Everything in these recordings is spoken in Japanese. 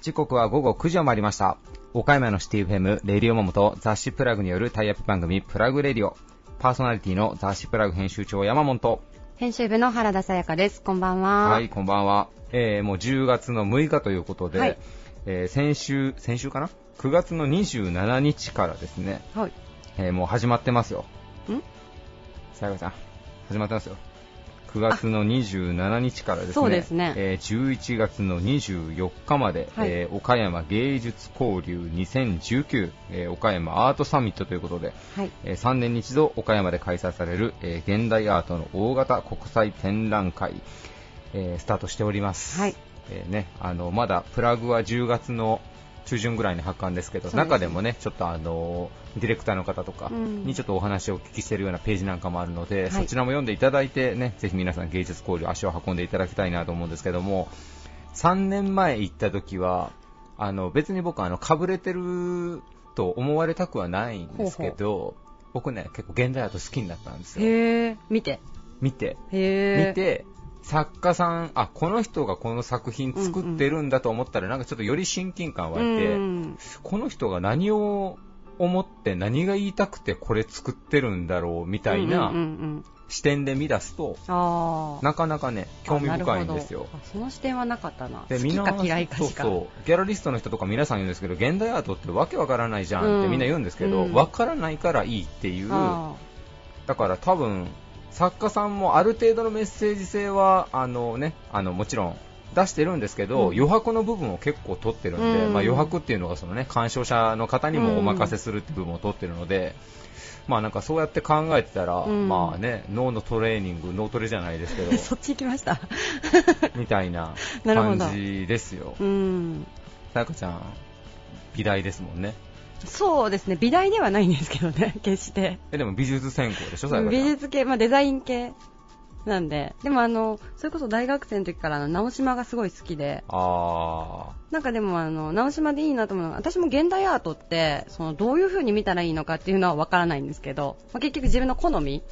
時刻は午後9時を回りました。岡山のシティ FM、レディオモモと雑誌プラグによるタイアップ番組、プラグレディオ。パーソナリティの雑誌プラグ編集長山本。編集部の原田さやかです。こんばんは。はい、こんばんは。えー、もう10月の6日ということで、はいえー先週、先週かな ?9 月の27日からですね、はい。えーもう始まってますよ。ん？さやかちゃん、始まってますよ。9月の27日からですね、そうですねえー11月の24日まで、はいえー岡山芸術交流2019、えー岡山アートサミットということで、はい。えー3年に一度岡山で開催される、えー現代アートの大型国際展覧会、えースタートしております。はいえーね、あのまだプラグは10月の中旬ぐらいに発刊ですけど、中でもね、ちょっとあのディレクターの方とかうんにちょっとお話をお聞きしているようなページなんかもあるので、はいそちらも読んでいただいてね、ぜひ皆さん芸術交流足を運んでいただきたいなと思うんですけども、3年前行った時は、あの別に僕あのかぶれてると思われたくはないんですけど、僕ね結構現代アート好きになったんですよ。見て。見て。見て作家さんあこの人がこの作品作ってるんだと思ったら、なんかちょっとより親近感湧いて、うんこの人が何を思って何が言いたくてこれ作ってるんだろうみたいなん視点で見出すと。なかなかね興味深いんですよその視点はなかったな。で好きか嫌いかそう。そうギャラリストの人とか皆さん言うんですけど現代アートってわけわからないじゃんってみんな言うんですけど、うんわからないからいいっていうあだから多分作家さんもある程度のメッセージ性はあの、ね、あのもちろん出してるんですけど、うん余白の部分を結構取ってるんで、うんまあ、余白っていうのがその、ね、鑑賞者の方にもお任せするっていう部分を取ってるので、まあなんかそうやって考えてたら、うんまあね、脳のトレーニング、脳トレじゃないですけどあ。そっち行きました。みたいな感じですよ。うん。さやかちゃん、美大ですもんね。そうですね。美大ではないんですけどね、決して。えでも美術専攻でしょ。美術系、まあデザイン系なんで。でもあの、それこそ大学生の時からあの直島がすごい好きで、あなんかでもあの、直島でいいなと思うのは、私も現代アートって、そのどういう風に見たらいいのかっていうのはわからないんですけど、まあ、結局自分の好み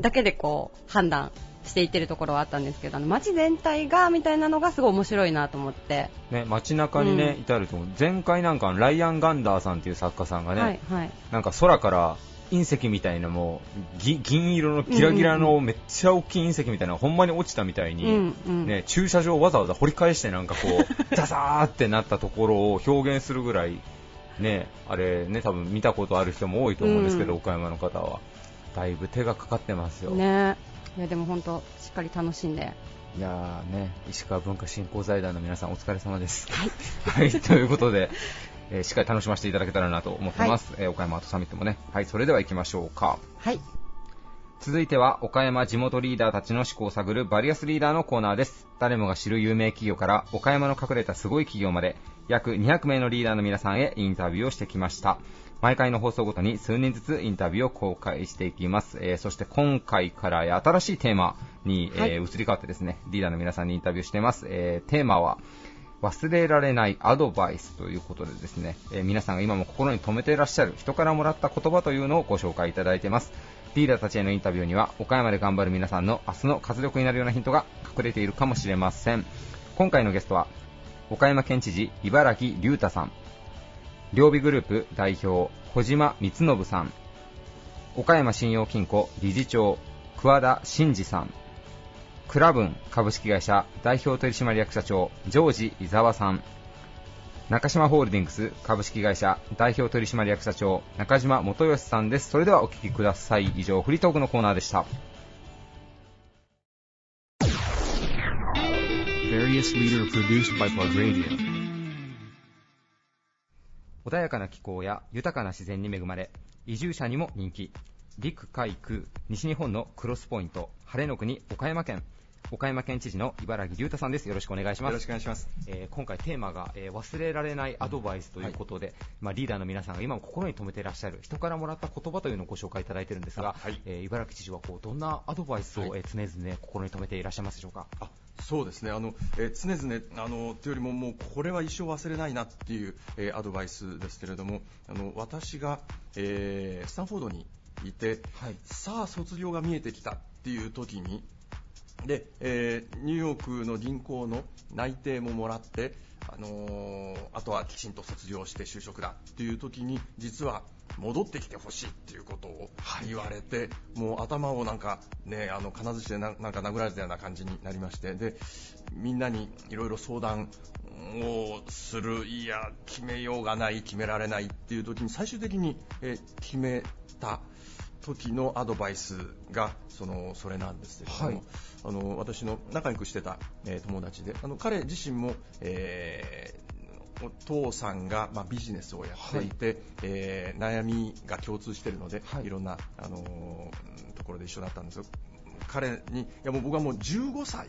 だけでこう、判断していってるところはあったんですけど、あの街全体がみたいなのがすごい面白いなと思って。ーね、街中にね、うん至ると前回なんかライアン・ガンダーさんっていう作家さんがね、はい、はい。なんか空から隕石みたいなもうぎ銀色のギラギラのめっちゃ大きい隕石みたいなのがほんまに落ちたみたいに、うんうんね、駐車場をわざわざ掘り返してなんかこう ザザーってなったところを表現するぐらい、ね、あれね多分見たことある人も多いと思うんですけど、うん岡山の方はだいぶ手がかかってますよ。ねいやでも本当しっかり楽しんで。いやーね、石川文化振興財団の皆さんお疲れ様です。はい。ということで、えーしっかり楽しませていただけたらなと思ってます。えー岡山アートサミットもね。はい、それでは行きましょうか。はい。続いては、岡山地元リーダーたちの思考を探るバリアスリーダーのコーナーです。誰もが知る有名企業から、岡山の隠れたすごい企業まで、約200名のリーダーの皆さんへインタビューをしてきました。毎回の放送ごとに数人ずつインタビューを公開していきます。えーそして今回から新しいテーマに、えーはい移り変わってですね、リーダーの皆さんにインタビューしています。えーテーマは、忘れられないアドバイスということでですね、えー皆さんが今も心に留めていらっしゃる人からもらった言葉というのをご紹介いただいています。リーダーたちへのインタビューには、岡山で頑張る皆さんの明日の活力になるようなヒントが隠れているかもしれません。今回のゲストは、岡山県知事、茨城隆太さん、両備グループ代表、小島光信さん、岡山信用金庫理事長、桑田真二さん、クラブン株式会社代表取締役社長、ジョージ伊沢さん、中島ホールディングス株式会社代表取締役社長、中島元義さんです。それではお聞きください。以上、フリートークのコーナーでした。穏やかな気候や豊かな自然に恵まれ移住者にも人気。陸海空西日本のクロスポイント晴れの国岡山県。岡山県知事の茨城隆太さんです。よろしくお願いします。よろしくお願いします。えー今回テーマが、えー忘れられないアドバイスということで、まあ、リーダーの皆さんが今も心に留めていらっしゃる人からもらった言葉というのをご紹介いただいているんですが、はい。えー茨城知事はこうどんなアドバイスを、はい。えー常々心に留めていらっしゃいますでしょうか？あそうですね。あの、えー常々あのというよりももうこれは一生忘れないなっていう、えーアドバイスですけれどもあの私が、えースタンフォードにいて、はい。さあ卒業が見えてきたっていう時にで、えーニューヨークの銀行の内定ももらって、あのーあとはきちんと卒業して就職だっていう時に実は戻ってきてほしいっていうことを言われて、もう頭をなんかねあの金槌でななんか殴られたような感じになりましてでみんなにいろいろ相談をするいや決めようがない決められないっていう時に最終的に、えー決めた時のアドバイスがそのそれなんですけれども、はい。あの私の仲良くしてた、えー友達であの彼自身も、えーお父さんが、まあ、ビジネスをやっていて、えー悩みが共通しているので、はい。い、ろんな、あのーところで一緒だったんですよ。彼にいやもう僕はもう15歳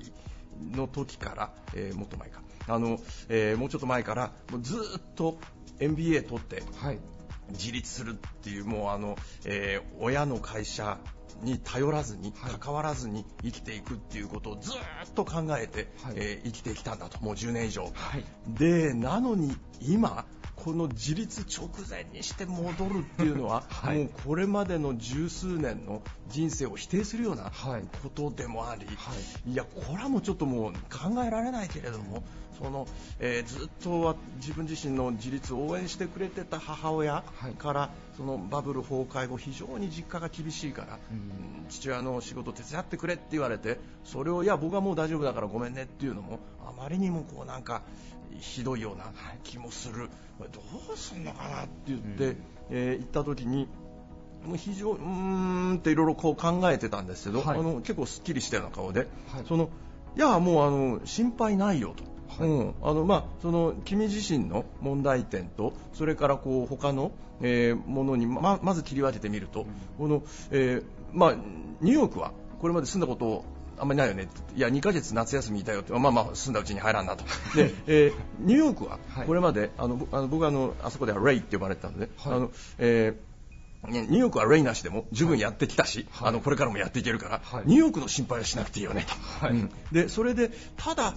の時から、えーもっと前か。あの、えーもうちょっと前からもうずーっと MBA 取ってはい。自立するっていうもうあの、えー親の会社に頼らずに、はい。関わらずに生きていくっていうことをずーっと考えて、はい。えー生きてきたんだと。もう10年以上、はい。でなのに今この自立直前にして戻るっていうのは、はい。もうこれまでの十数年の人生を否定するようなはい。ことでもあり、、はいやこれはもうちょっともう考えられないけれどもその、えーずっとは自分自身の自立を応援してくれてた母親はい。から、そのバブル崩壊後非常に実家が厳しいから、うん。うん父親の仕事手伝ってくれって言われてそれをいや僕はもう大丈夫だからごめんねっていうのもあまりにもこうなんかひどいような気もする、どうすんのかなって言って、うん。えー行った時にもう非常うーんっていろいろこう考えてたんですけど、はい。あの結構すっきりしたような顔で、はい。そのいやもうあの心配ないよと。はい。うん。あのまあ、その君自身の問題点とそれからこう他の、えーものにままず切り分けてみると、このえーまあ、ニューヨークはこれまで住んだことあんまりないよね。っていや2ヶ月夏休みいたよってまあまあ住んだうちに入らんなと。で、えーニューヨークははいこれまで、あのぼあの僕はあのあそこではレイって呼ばれてたので、はい。あのえーねニューヨークはレイなしでも十分やってきたし、はい。あのこれからもやっていけるから、はい。ニューヨークの心配はしなくていいよね。と、はい。うん。でそれでただ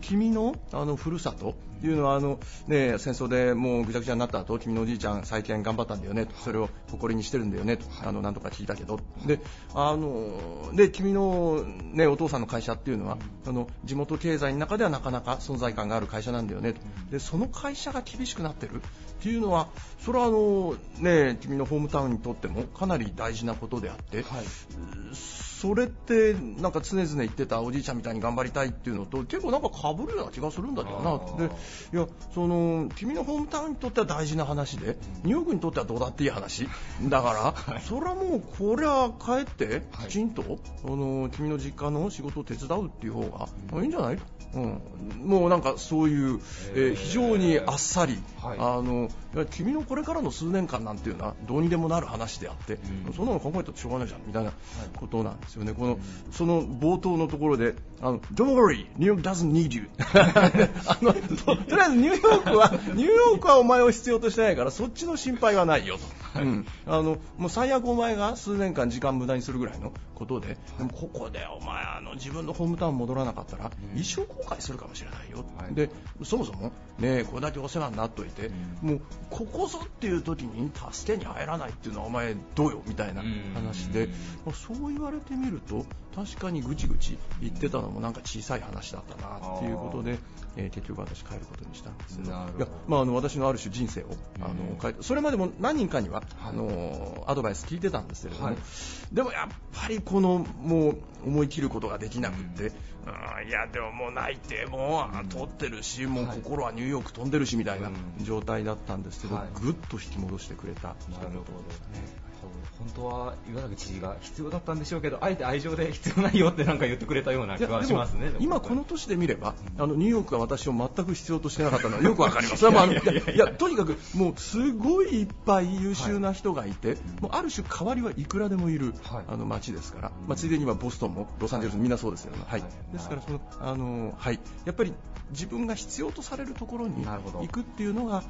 君のあのふるさというのはあの、ね、戦争でもうぐちゃぐちゃになった後君のおじいちゃん再建頑張ったんだよねとそれを誇りにしてるんだよねと、あのなんとか聞いたけど。であので君の、ね、お父さんの会社っていうのは、あの地元経済の中ではなかなか存在感がある会社なんだよねと。でその会社が厳しくなってる。っていうのはそれはあの、ね、君のホームタウンにとってもかなり大事なことであって、はい。それってなんか常々言ってたおじいちゃんみたいに頑張りたいっていうのと結構なんか被るような気がするんだけどなでいやその君のホームタウンにとっては大事な話でニューヨークにとってはどうだっていい話。だから、それはもうこれは帰ってはい。きちんと、あの君の実家の仕事を手伝うっていう方がいいんじゃない、うん、もうなんかそういう、えーえー。非常にあっさり、はい。あの君のこれからの数年間なんていうのはどうにでもなる話であって、うん。そんなの考えたってしょうがないじゃんみたいなことなんですよね、このその冒頭のところで、あの Don't worry, New York doesn't need you. あのととりあえずニューヨークは、ニューヨークはお前を必要としてないから、そっちの心配はないよと、うん。あのもう最悪お前が数年間時間無駄にするぐらいのことで、でもここでお前あの自分のホームタウン戻らなかったら、一生後悔するかもしれないよ、はい。でそもそも、ね、これだけお世話になっといて、もうここぞっていう時に助けに入らないっていうのはお前どうよみたいな話で、まあそう言われてみると確かにぐちぐち言ってたのもなんか小さい話だったなっていうことで、えー結局私帰ることにしたんです。いや、まあ、あの私のある種人生をあの変えてそれまでも何人かには、はい。あのアドバイス聞いてたんですけれども、はい。でもやっぱりこのもう思い切ることができなくって、うん。いやでももう泣いてもう取ってるし、もうはい。心はニューヨーク飛んでるしみたいなうん。状態だったんですけど、はい。ぐっと引き戻してくれた人なるほど。ね。本当は岩崎知事が必要だったんでしょうけど、あえて愛情で 必要ないよってなんか言ってくれたようない気はやでもしますね。今この年で見れば、あのニューヨークが私を全く必要としてなかったのは よくわかります。まあいやとにかくもうすごいいっぱい優秀な人がいて、もうある種代わりはいくらでもいる、はい。あの街ですから、まあついでにはボストンもロサンゼルスもみんなそうですよね。はい。はい。ですからそのあのはい。やっぱり自分が必要とされるところに行くっていうのが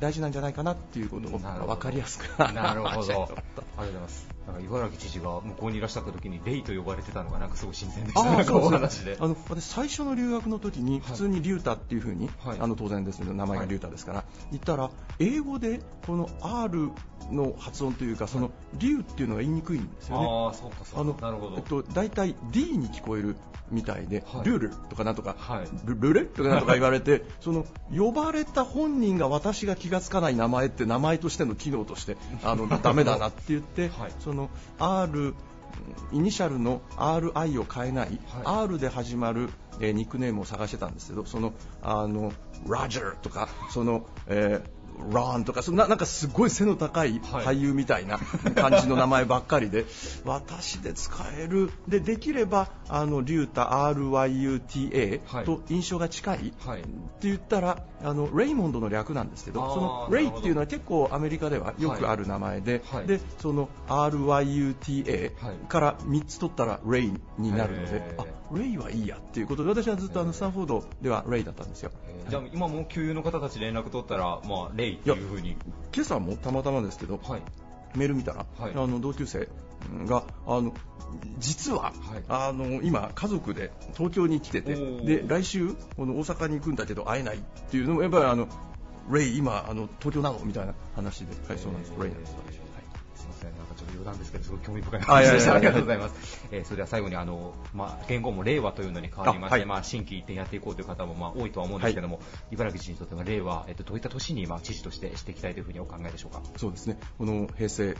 大事なんじゃないかなっていうことをなるほど分かりやすく なるほど。ありがとうございます。なんか茨城知事が向こうにいらっしゃった時にレイと呼ばれてたのがなんかすごい新鮮でしあた。なんかおそうです話で。あの私最初の留学の時に普通にリュータっていう風に、はいあの当然ですけど名前がリュータですから、言ったら英語でこの R の発音というかそのリューっていうのが言いにくいんですよね。ああ、そうかそうか。なるほど。えっと、大体 D に聞こえるみたいで、はいルールとかなんとか、はいルルレとかなんとか言われて、その呼ばれた本人が私が気がつかない名前って名前としての機能としてあの ダメだなって言って、はいその R イニシャルの RI を変えない、は R で始まる、えーニックネームを探してたんですけど、そのあの Roger とかその、えーロンとかななんかすごい背の高いはい。俳優みたいな感じの名前ばっかりで、私で使える。でできればあのリュータ RYUTA はい。と印象が近い、はい。って言ったらあのレイモンドの略なんですけどそのレイっていうのは結構アメリカではよくある名前で、はい。でその RYUTA はい。から3つ取ったらレイになるので、あレイはいいやっていうことで私はずっとあのスタンフォードではレイだったんですよ。えー。じゃあ今もう給油の方たち連絡取ったら、まあ、レイっていうふうに。今朝もたまたまですけど、はい。メール見たら、はい。あの同級生があの実は、はい。あの今家族で東京に来ててで来週この大阪に行くんだけど会えないっていうのもやっぱりあのレイ今あの東京なの？みたいな話で、はいそうなんです、えーレイなんですん、なんかちょっと余談ですけど、すごい興味深いあ話でした。ありがとうございます。えーそれでは最後に、あの、まあ、言語も令和というのに変わりまして、あはいまあ、新規一点やっていこうという方も、まあ、多いとは思うんですけども、茨城知事にとっては令和、えっと、どういった年に、まあ、知事としてしていきたいというふうにお考えでしょうか？そうですねこの平成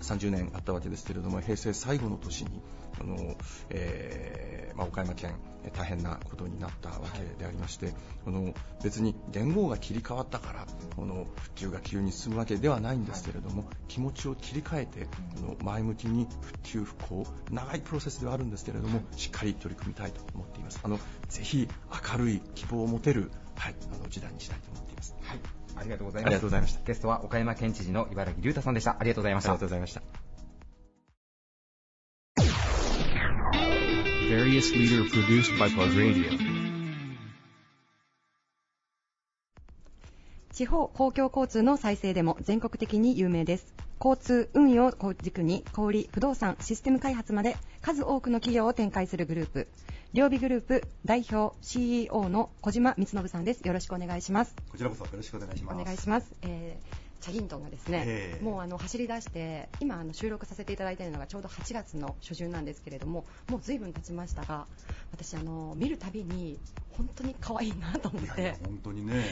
30年あったわけですけれども平成最後の年にあの、えーまあ、岡山県えー大変なことになったわけでありまして、あの別に元号が切り替わったからこの復旧が急に進むわけではないんですけれども、気持ちを切り替えて、あの前向きに復旧復興長いプロセスではあるんですけれども、しっかり取り組みたいと思っていますあのぜひ明るい希望を持てる、はい、あの時代にしたいと思っていますはい。ありがとうございます。ありがとうございましたゲストは岡山県知事の茨城隆太さんでした。ありがとうございました。ありがとうございました Various leader produced by Plug Radio. 地方公共交通の再生でも全国的に有名です。交通運輸を軸に小売不動産システム開発まで数多くの企業を展開するグループ。両備グループ代表 CEO の小島光信さんです。よろしくお願いします。こちらこそよろしくお願いします。お願いします、えーチャギントンがですね、ええ。もうあの走り出して今あの収録させていただいているのがちょうど8月の初旬なんですけれどももう随分経ちましたが私あの見るたびに本当に可愛いなと思って。いや本当にね。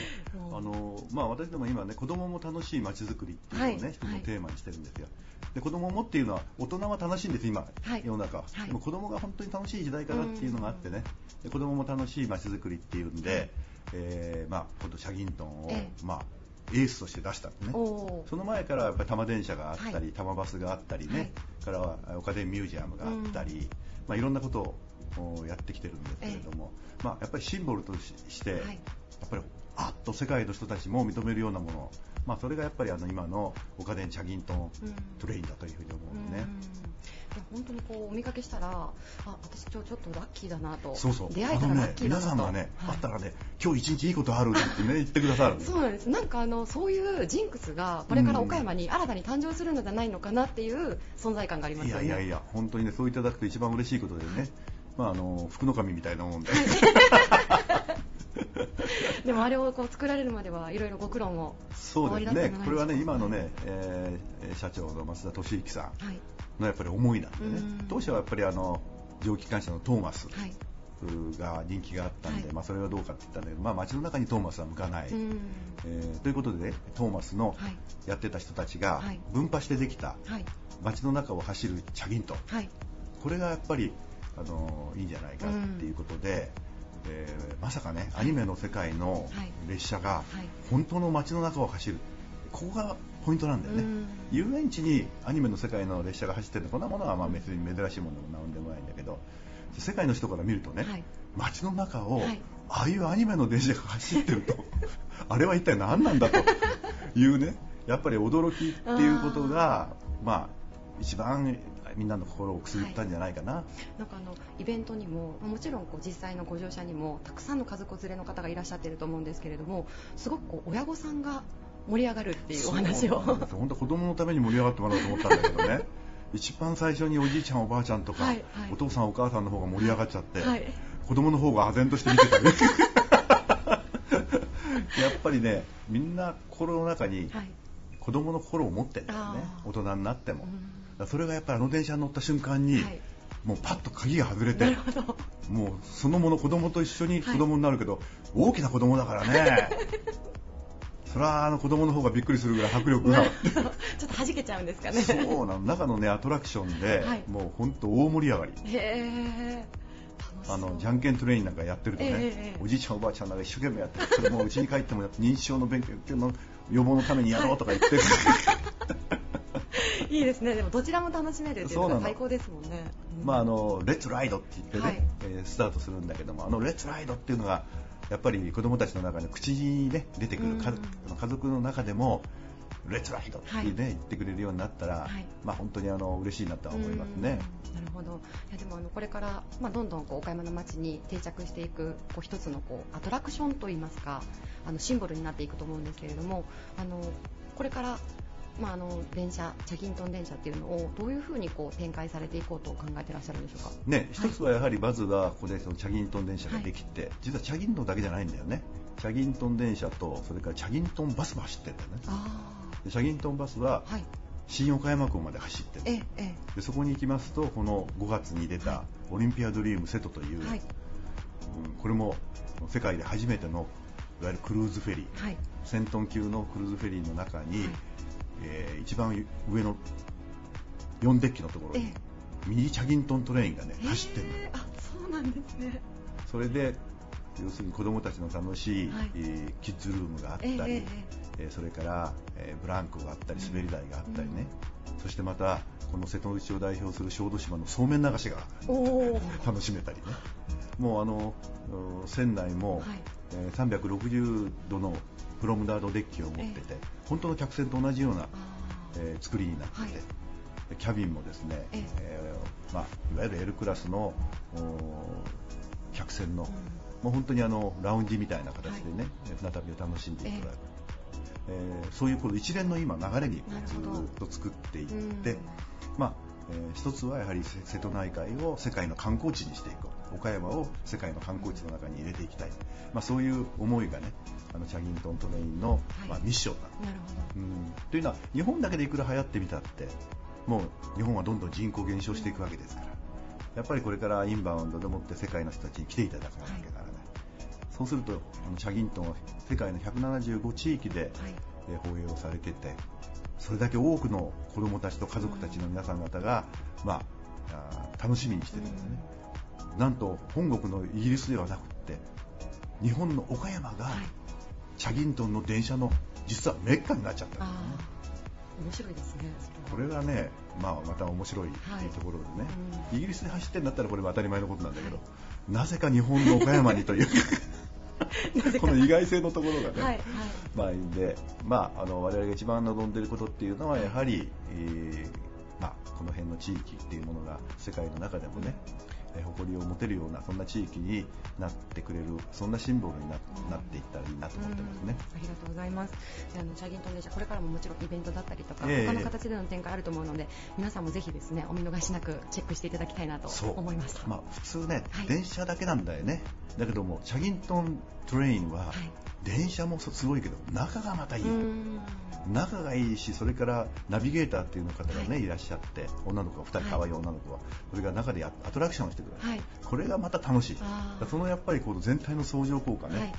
あの、まあ、私ども今ね子供も楽しい街づくりっていうのをね、はい一つのテーマにしてるんですよ。で子供もっていうのは大人は楽しいんです今、はい。世の中。は、はい。でも子供が本当に楽しい時代かなっていうのがあってね。で子供も楽しい街づくりっていうんで、えーまあ、今度シャギントンを、ええ。まあ、エースとして出したのね。おー。その前からやっぱり多摩電車があったり、はい。多摩バスがあったりね、はい。からは岡電ミュージアムがあったり、まあ、いろんなことをやってきてるんですけれども、まあ、やっぱりシンボルとしして、はい。やっぱりあっと世界の人たちも認めるようなもの、まあ、それがやっぱりあの今の岡電チャギントンうん。トレインだというふうに思うね。いや本当にこうお見かけしたらあ私今日ちょっとラッキーだなと。そうそう。出会えたらラッキーだなと、皆さんがね、はい。あったらね今日一日いいことあるってね言ってくださるそうなんです。なんかあのそういうジンクスがこれから岡山に新たに誕生するのじゃないのかなっていう存在感がありますね。やいやいや本当にねそういただくと一番嬉しいことでね、まあ、あの福の神みたいなもんで、でもあれをこう作られるまではいろいろご苦労もそうですね。これはね今のね、えー社長の増田俊之さんはい。のやっぱり思いなんでね。うん。当初はやっぱりあの蒸気機関車のトーマスはい。が人気があったんで、はい。まあ、それはどうかって言ったんだけど、まあ、街の中にトーマスは向かない、うん。えーということでねトーマスのはい。やってた人たちがはい。分派してできたはい。街の中を走るチャギント。ンはい。これがやっぱりあのいいんじゃないかっていうことで、えーまさかねアニメの世界のはい。列車がはい。本当の街の中を走る。ここがポイントなんだよね、うん。遊園地にアニメの世界の列車が走ってるの。こんなものはまあ別に珍しいものでもなんでもないんだけど世界の人から見るとね、はい。街の中を、はい。ああいうアニメの電車が走ってると あれは一体何なんだというねやっぱり驚きっていうことがまあ一番みんなの心をくすぐったんじゃないかな、なんかあのイベントにももちろんこう実際のご乗車にもたくさんの家族連れの方がいらっしゃっていると思うんですけれどもすごくこう親御さんが盛り上がるっていうお話を。本当子供のために盛り上がってもらおうと思ったんだけどね。一番最初におじいちゃんおばあちゃんとか、はいはい。お父さんお母さんの方が盛り上がっちゃって、はい。子供の方が唖然として見てた。り やっぱりねみんな心の中にはい。子供の心を持ってるんだよね。大人になっても、うそれがやっぱりあの電車に乗った瞬間に、はい。もうパッと鍵が外れてもうそのもの子供と一緒にはい。子供になるけど、大きな子供だからね。そりゃあの子供の方がびっくりするぐらい迫力が。ちょっと弾けちゃうんですかね。そうなの中のねアトラクションで、はい。もう本当大盛り上がり。へえあのじゃんけんトレインなんかやってるとね、ええええ。おじいちゃんおばあちゃんなんか一生懸命やってるそれもう家に帰っても認知症の勉強の予防のためにやろうとか言ってる、いいですね。でもどちらも楽しめるっていうのの。が最高ですもんね。うん。まああのレッツライドって言ってね、はい。えースタートするんだけどもあのレッツライドっていうのがやっぱり子供たちの中に口にね出てくる家,、うん。家族の中でもレッツライドって、ねはい。言ってくれるようになったら、はい。まあ本当にあの嬉しいなとは思いますね。うん。なるほど。いやでもあのこれから、まあ、どんどんこう岡山の街に定着していくこう一つのこうアトラクションといいますかあのシンボルになっていくと思うんですけれどもあのこれから、まあ、あの電車チャギントン電車っていうのをどういうふうにこう展開されていこうと考えてらっしゃるんでしょうか？ね、一つはやはりまずはここでそのチャギントン電車ができて、実はチャギントンだけじゃないんだよね。チャギントン電車とそれからチャギントンバスも走ってるんだよね。チャギントンバスはあはい。新岡山港まで走ってるえええでそこに行きますとこの5月に出たオリンピアドリーム瀬戸という、えはい。うんこれも世界で初めてのいわゆるクルーズフェリー。はい。1000トン級のクルーズフェリーの中に、はいえー一番上の4デッキのところに、えミニチャギントントレインがねえ走ってるあそうなんですね。それで要するに子供たちの楽しい、はい。えーキッズルームがあったり、えーそれから、えーブランコがあったり滑り台があったりね、そしてまたこの瀬戸内を代表する小豆島のそうめん流しが楽しめたりね。もうあのうん船内も、はいえー360度のプロムダードデッキを持ってて、本当の客船と同じような、あえー作りになってて、はい。でキャビンもですね、ええ。えーまあ、いわゆる L クラスのお客船の、うん。もう本当にあのラウンジみたいな形でね、船旅を楽しんでいただく、えーそういうこの一連の今流れにずっと作っていって、うんまあえー一つはやはり瀬瀬戸内海を世界の観光地にしていこう。岡山を世界の観光地の中に入れていきたい、まあ、そういう思いがねあのチャギントントレインの、はい。まあ、ミッションなんなるほど。うん。というのは日本だけでいくら流行ってみたってもう日本はどんどん人口減少していくわけですからやっぱりこれからインバウンドでもって世界の人たちに来ていただかなきゃならない、そうするとあのチャギントンは世界の175地域で、はい。えー放映をされててそれだけ多くの子どもたちと家族たちの皆さん方が、まあ、楽しみにしてるんですね、なんと本国のイギリスではなくって日本の岡山が、はい。チャギントンの電車の実はメッカになっちゃったんですよね面白いですねそこれがね、まあ、また面白いっていうところでね、うイギリスで走ってんだったらこれも当たり前のことなんだけど、なぜか日本の岡山にという この意外性のところがね、はいはい。まあいいんで、まあ、あの我々が一番望んでいることっていうのはやはり、えーまあ、この辺の地域っていうものが世界の中でもね、えー誇りを持てるようなそんな地域になってくれるそんなシンボルにななっていったらいいなと思ってますね。うんありがとうございます。であのチャギントン電車これからももちろんイベントだったりとか、ええ。他の形での展開あると思うので、皆さんもぜひですねお見逃しなくチェックしていただきたいなと思いました。まあ、普通ね、はい。電車だけなんだよね。だけどもチャギントントレインは、はい。電車もすごいけど中がまたいい、仲がいいしそれからナビゲーターっていう方がね、はい。い、らっしゃって女の子が2人はい可愛い女の子は、それが中でアアトラクションをしてくれる、はいこれがまた楽しいそのやっぱりこの全体の相乗効果ね、はいはい。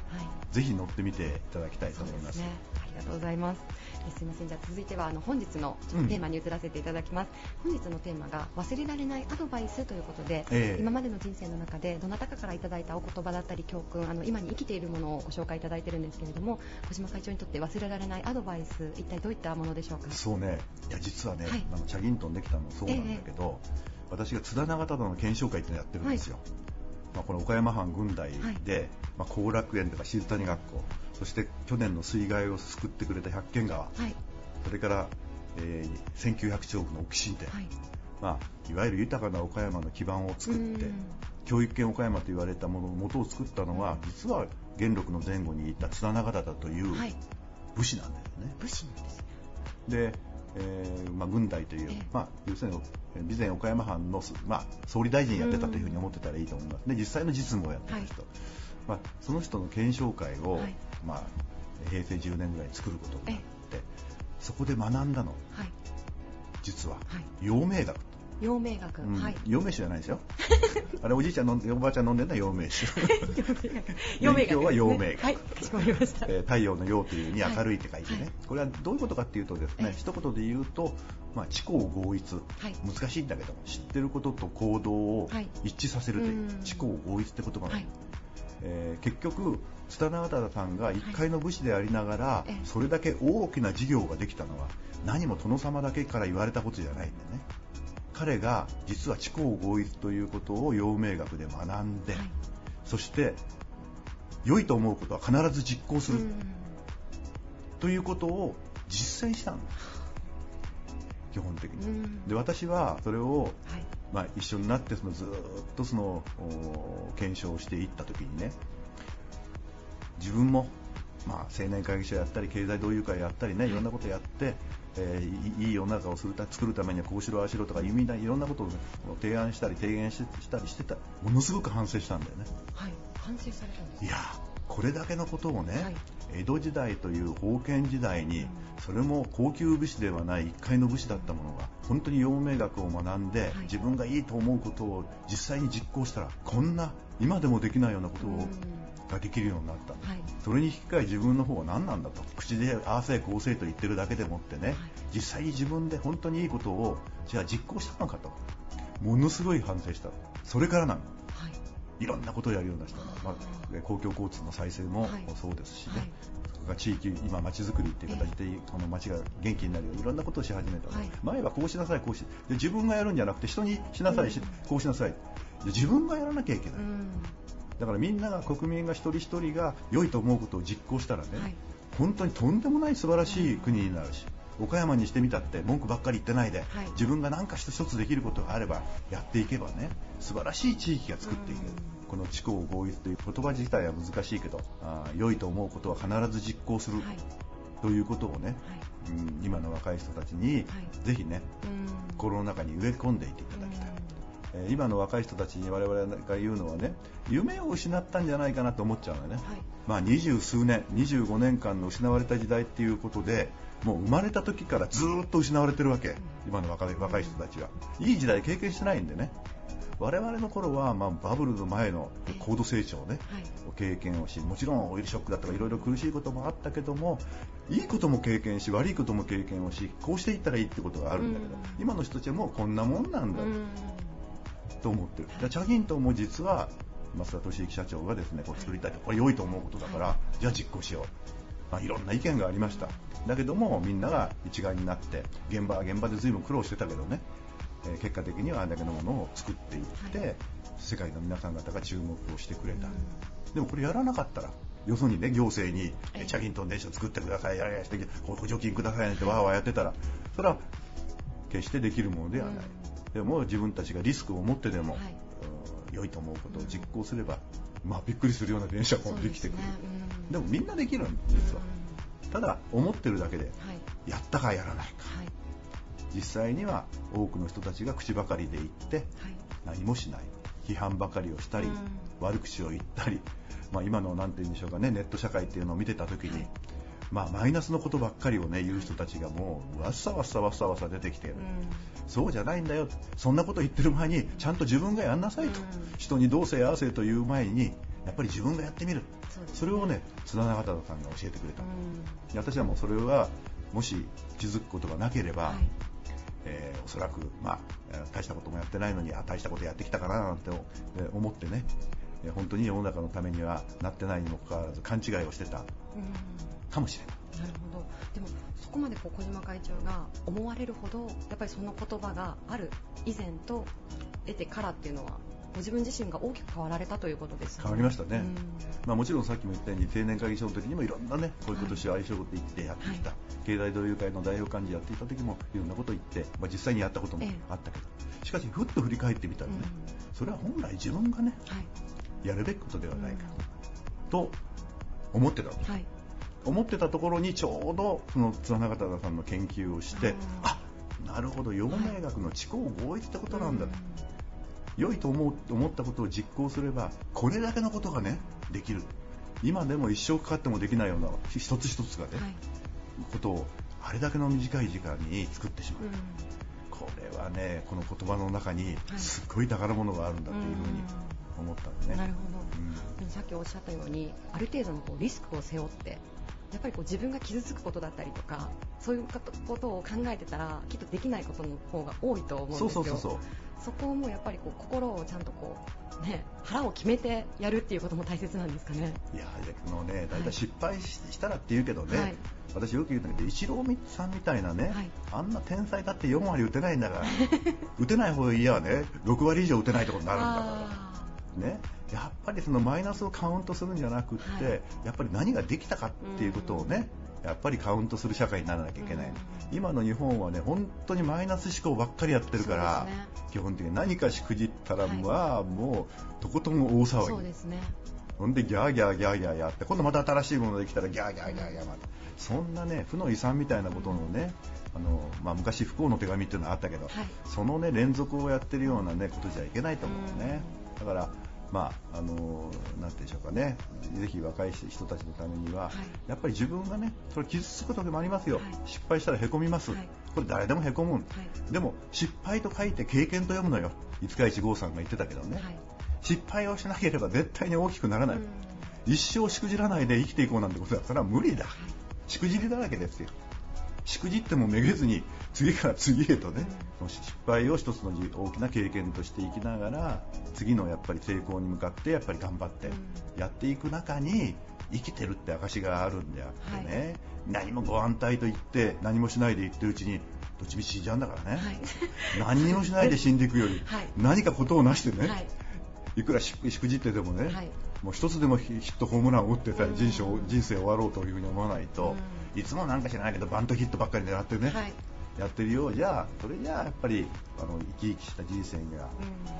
ぜひ乗ってみていただきたいと思いますね。ありがとうございます。えすみません。じゃあ続いてはあの本日のテーマに移らせていただきます。本日のテーマが忘れられないアドバイスということで、ええ今までの人生の中でどなたかからいただいたお言葉だったり教訓、あの今に生きているものをご紹介いただいているんですけれども、小島会長にとって忘れられないアドバイス、一体どういったものでしょうか？そうねいや実はね、はいあのチャギントンできたのもそうなんだけど、私が津田長忠の検証会っていうのをやってるんですよ、まあ、この岡山藩軍大でまあ、後楽園とか静谷学校そして去年の水害を救ってくれた百軒川はいそれから、えー1900丁部の沖新店、はい。まあ、いわゆる豊かな岡山の基盤を作ってうん教育圏岡山と言われたものの元を作ったのは実は元禄の前後にいた津田長忠というはい。武士なんだよね。武士なんですね。でえーまあ、軍隊というええ、まあ、要するに備前岡山藩のす、まあ、総理大臣やってたというふうに思ってたらいいと思います、で実際の実務をやってた人、まあ、その人の検証会を、はい。まあ、平成10年ぐらいに作ることになってえそこで学んだの。はい。実ははい。陽明学。と、陽明学、うん。はい。陽明酒じゃないですよ。あれおじいちゃん飲んでおばあちゃん飲んでるのは陽明酒。陽明学。は陽明学。はい。かしこまりました、えー太陽の陽という意味はい。明るいって書いてね、はい。これはどういうことかっていうとですね、ええ。一言で言うと、まあ、知行合一、はい。難しいんだけども知ってることと行動をはい。一致させるという、うん。知行合一って言葉が、はい。えー結局拙永忠さんが一階の武士でありながら、ええ。それだけ大きな事業ができたのは何も殿様だけから言われたことじゃないんだよね彼が実は知行合一ということを陽明学で学んで、はい。そして良いと思うことは必ず実行する、うん。ということを実践したんです基本的に、うん。で私はそれを、はい。まあ、一緒になってそのずーっとそのお検証していった時にね自分も、まあ、青年会議所やったり経済同友会やったりねいろんなことやって、えーいい世の中をするた作るためにはこうしろああしろとかいいろんなことを、ね、提案したり提言ししたりしてたものすごく反省したんだよね。はい反省されたんです。いやこれだけのことをね、はい。江戸時代という封建時代に、それも高級武士ではない一階の武士だったものが本当に陽明学を学んで、はい。自分がいいと思うことを実際に実行したらこんな今でもできないようなことを、ができるようになった、はい。それに引き換え自分の方は何なんだと。口でああせいこうせいと言ってるだけでもってね、実際に自分で本当にいいことをじゃあ実行したのかと。ものすごい反省した。それからなの。はい。いろんなことをやるような人。が、まあ、公共交通の再生もはい。そうですしね、はい。それから地域、今、街づくりっていう形で、この街が元気になるようにいろんなことをし始めたの、はい。前はこうしなさい、こうしで自分がやるんじゃなくて人にしなさい、しこうしなさい。で自分がやらなきゃいけない、うんだからみんなが国民が一人一人が良いと思うことを実行したらね、はい。本当にとんでもない素晴らしい国になるし、岡山にしてみたって文句ばっかり言ってないで、はい。自分が何か一つできることがあればやっていけばね素晴らしい地域が作っていける、この地行合一という言葉自体は難しいけどあー良いと思うことは必ず実行する、はい。ということをね、はい。うん今の若い人たちに、はい。ぜひねうん。心の中に植え込んでいっていただきたい、えー今の若い人たちに我々が言うのはね夢を失ったんじゃないかなと思っちゃうのよね、はい。まあ、二十数年25年間の失われた時代っていうことでもう生まれた時からずーっと失われてるわけ。今の若い若い人たちは。いい時代経験してないんでね。我々の頃はまあバブルの前の高度成長ね、はい。経験をしもちろんオイルショックだとかいろいろ苦しいこともあったけどもいいことも経験し悪いことも経験をしこうしていったらいいってことがあるんだけど、うん。今の人たちはもうこんなもんなんだうんと思ってる、でチャギントンも実は増田俊之社長がですねこう作りたいとこれ良いと思うことだから、じゃあ実行しよう、まあ、いろんな意見がありました。だけどもみんなが一丸になって現場は現場で随分苦労してたけどね、えー結果的にはあれだけのものを作っていって、はい。世界の皆さん方が注目をしてくれた、でもこれやらなかったらよそにね行政にチャギントン電車作ってくださいやれやして補助金くださいねってわーわーやってたらそれは決してできるものではない、でも自分たちがリスクを持ってでも、はい。うん良いと思うことを実行すれば、まあびっくりするような電車もできてくる。ですねもみんなできるん実はただ思ってるだけではい。やったかやらないか。はい。実際には多くの人たちが口ばかりで言ってはい。何もしない。批判ばかりをしたり、うん。悪口を言ったり、まあ、今のなんて言うんでしょうかねネット社会っていうのを見てた時に、はいまあ、マイナスのことばっかりをね言う人たちがもうわっさわっさわっさわっさ出てきてる、うん。そうじゃないんだよ。そんなこと言ってる前にちゃんと自分がやんなさいと、うん。人にどうせ合わせという前にやっぱり自分がやってみる。そね。それをね綱永忠さんが教えてくれた、うん。で私はもうそれはもし気づくことがなければ、はい。えーおそらく、まあ、えー大したこともやってないのにあ大したことやってきたかななんてえー思ってねえー本当に世の中のためにはなってないにもかかわらず勘違いをしてた。うんかもしれない。なるほど。でもそこまでこう小島会長が思われるほどやっぱりその言葉がある以前と得てからっていうのはご自分自身が大きく変わられたということですね。変わりましたね。うん。まあ、もちろんさっきも言ったように青年会議所の時にもいろんなねこういうことをしよう相性こと言ってやってきた、は経済同友会の代表幹事やっていた時もいろんなこと言って、まあ、実際にやったこともええ。あったけど、しかしふっと振り返ってみたらね、それは本来自分がねはい。やるべきことではないかと思ってたの、はい思ってたところにちょうどその津花形さんの研究をしてあなるほど陽明学の知行合一ってことなんだ、良いと思う思ったことを実行すればこれだけのことがねできる。今でも一生かかってもできないような一つ一つがね、はい。ことをあれだけの短い時間に作ってしまう、これはねこの言葉の中にすっごい宝物があるんだというふうに思ったんでね、なるほうん。ど、でもさっきおっしゃったようにある程度のこうリスクを背負ってやっぱりこう自分が傷つくことだったりとかそういうことを考えてたらきっとできないことの方が多いと思うんですよ。そうそうそうそう。そこをもうやっぱりこう心をちゃんとこう、ね、腹を決めてやるっていうことも大切なんですかね。いやあのね大体失敗ししたらって言うけどね、はい。私よく言うんだけどイチローさんみたいなね、はい。あんな天才だって4割打てないんだから 打てない方がいいやね。6割以上打てないってことになるんだかあらねやっぱりそのマイナスをカウントするんじゃなくって、はい。やっぱり何ができたかっていうことをね、やっぱりカウントする社会にならなきゃいけない、今の日本はね本当にマイナス思考ばっかりやってるから、ね。基本的に何かしくじったら、はい。まあもうとことん大ー騒ぎ。そうですね。ほんでギャーギャーギャーギャーやって今度また新しいものできたらギャーギャーギャーギャーまたそんなね負の遺産みたいなことのねあの、まあ、昔不幸の手紙っていうのがあったけど、はい。そのね連続をやってるようなねことじゃいけないと思うねだからまああのなんて言うんでしょうかね。ぜひ若い人たちのためには、はい。やっぱり自分がねそれ傷つく時もありますよ、はい。失敗したらへこみます、はい。これ誰でもへこむ、い。でも失敗と書いて経験と読むのよ。五日市剛さんが言ってたけどね、はい。失敗をしなければ絶対に大きくならない、うん。一生しくじらないで生きていこうなんてことだったら無理だ、しくじりだらけですよしくじってもめげずに次から次へとね、失敗を一つの大きな経験としていきながら次のやっぱり成功に向かってやっぱり頑張ってやっていく中に生きてるって証があるんであってね、何もご安泰と言って何もしないで言ってるうちにどっちみち死んじゃうんだからね、はい。何にもしないで死んでいくより、はい。何かことをなしてね、はい。いくらししくじってでもね、はい。もう一つでもヒヒットホームランを打ってさ人生を人生を終わろうというふうに思わないと、いつもなんか知らないけどバントヒットばっかり狙ってね、はいやってるようじゃそれじゃあやっぱりあの生き生きした人生には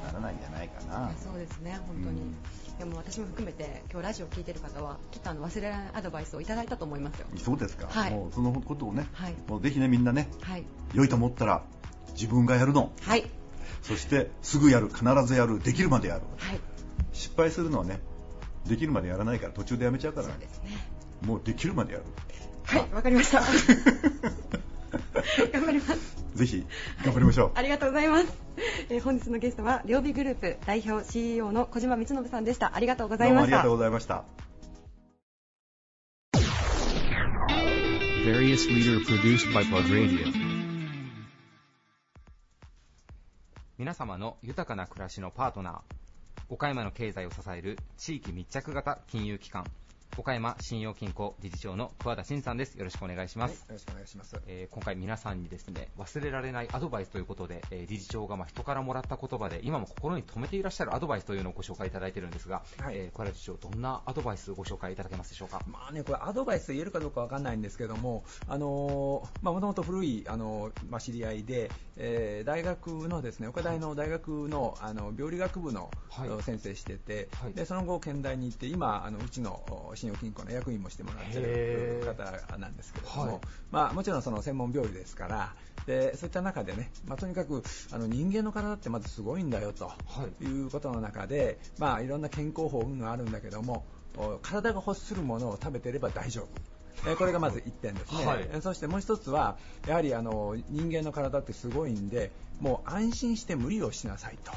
ならないんじゃないかな、そうですね、本当に。うんでも私も含めて今日ラジオを聞いてる方はきっとあの忘れられないアドバイスをいただいたと思いますよ。そうですか、はいもうそのことをね、はいもうぜひねみんなねはい。良いと思ったら自分がやるのはい。そしてすぐやる必ずやるできるまでやるはい。失敗するのはねできるまでやらないから途中でやめちゃうからね。もうできるまでやるはい、わかりました。頑張ります。ぜひ頑張りましょう、ありがとうございます。えー本日のゲストは両備グループ代表 CEO の小島光信さんでした。ありがとうございましたどうもありがとう。ございました Various leader produced by Plug Radio. 皆様の豊かな暮らしのパートナー岡山の経済を支える地域密着型金融機関岡山信用金庫理事長の桑田真さんです。よろしくお願いします、よろしくお願いします。えー今回皆さんにですね忘れられないアドバイスということで、えー理事長がまあ人からもらった言葉で今も心に留めていらっしゃるアドバイスというのをご紹介いただいているんですが、はい。えー小原理事長どんなアドバイスをご紹介いただけますでしょうか？まあね、これアドバイスと言えるかどうかわかんないんですけども、あのーまあ、もともと古い、あのーまあ、知り合いで、えー大学のですね、岡大の大学の、あの、病理学部の、はい。先生してて、はい。で、その後、県大に行って、今、あの、うちのお信用金庫の役員もしてもらってる方なんですけれども、はいまあ、もちろんその専門病理ですから、で、そういった中でね、まあ、とにかく、あの、人間の体ってまずすごいんだよと、はいいうことの中で、まあ、いろんな健康法があるんだけども、お体が欲するものを食べていれば大丈夫。えーこれがまず1点ですね、はいえーそしてもう一つはやはりあの人間の体ってすごいんでもう安心して無理をしなさいと。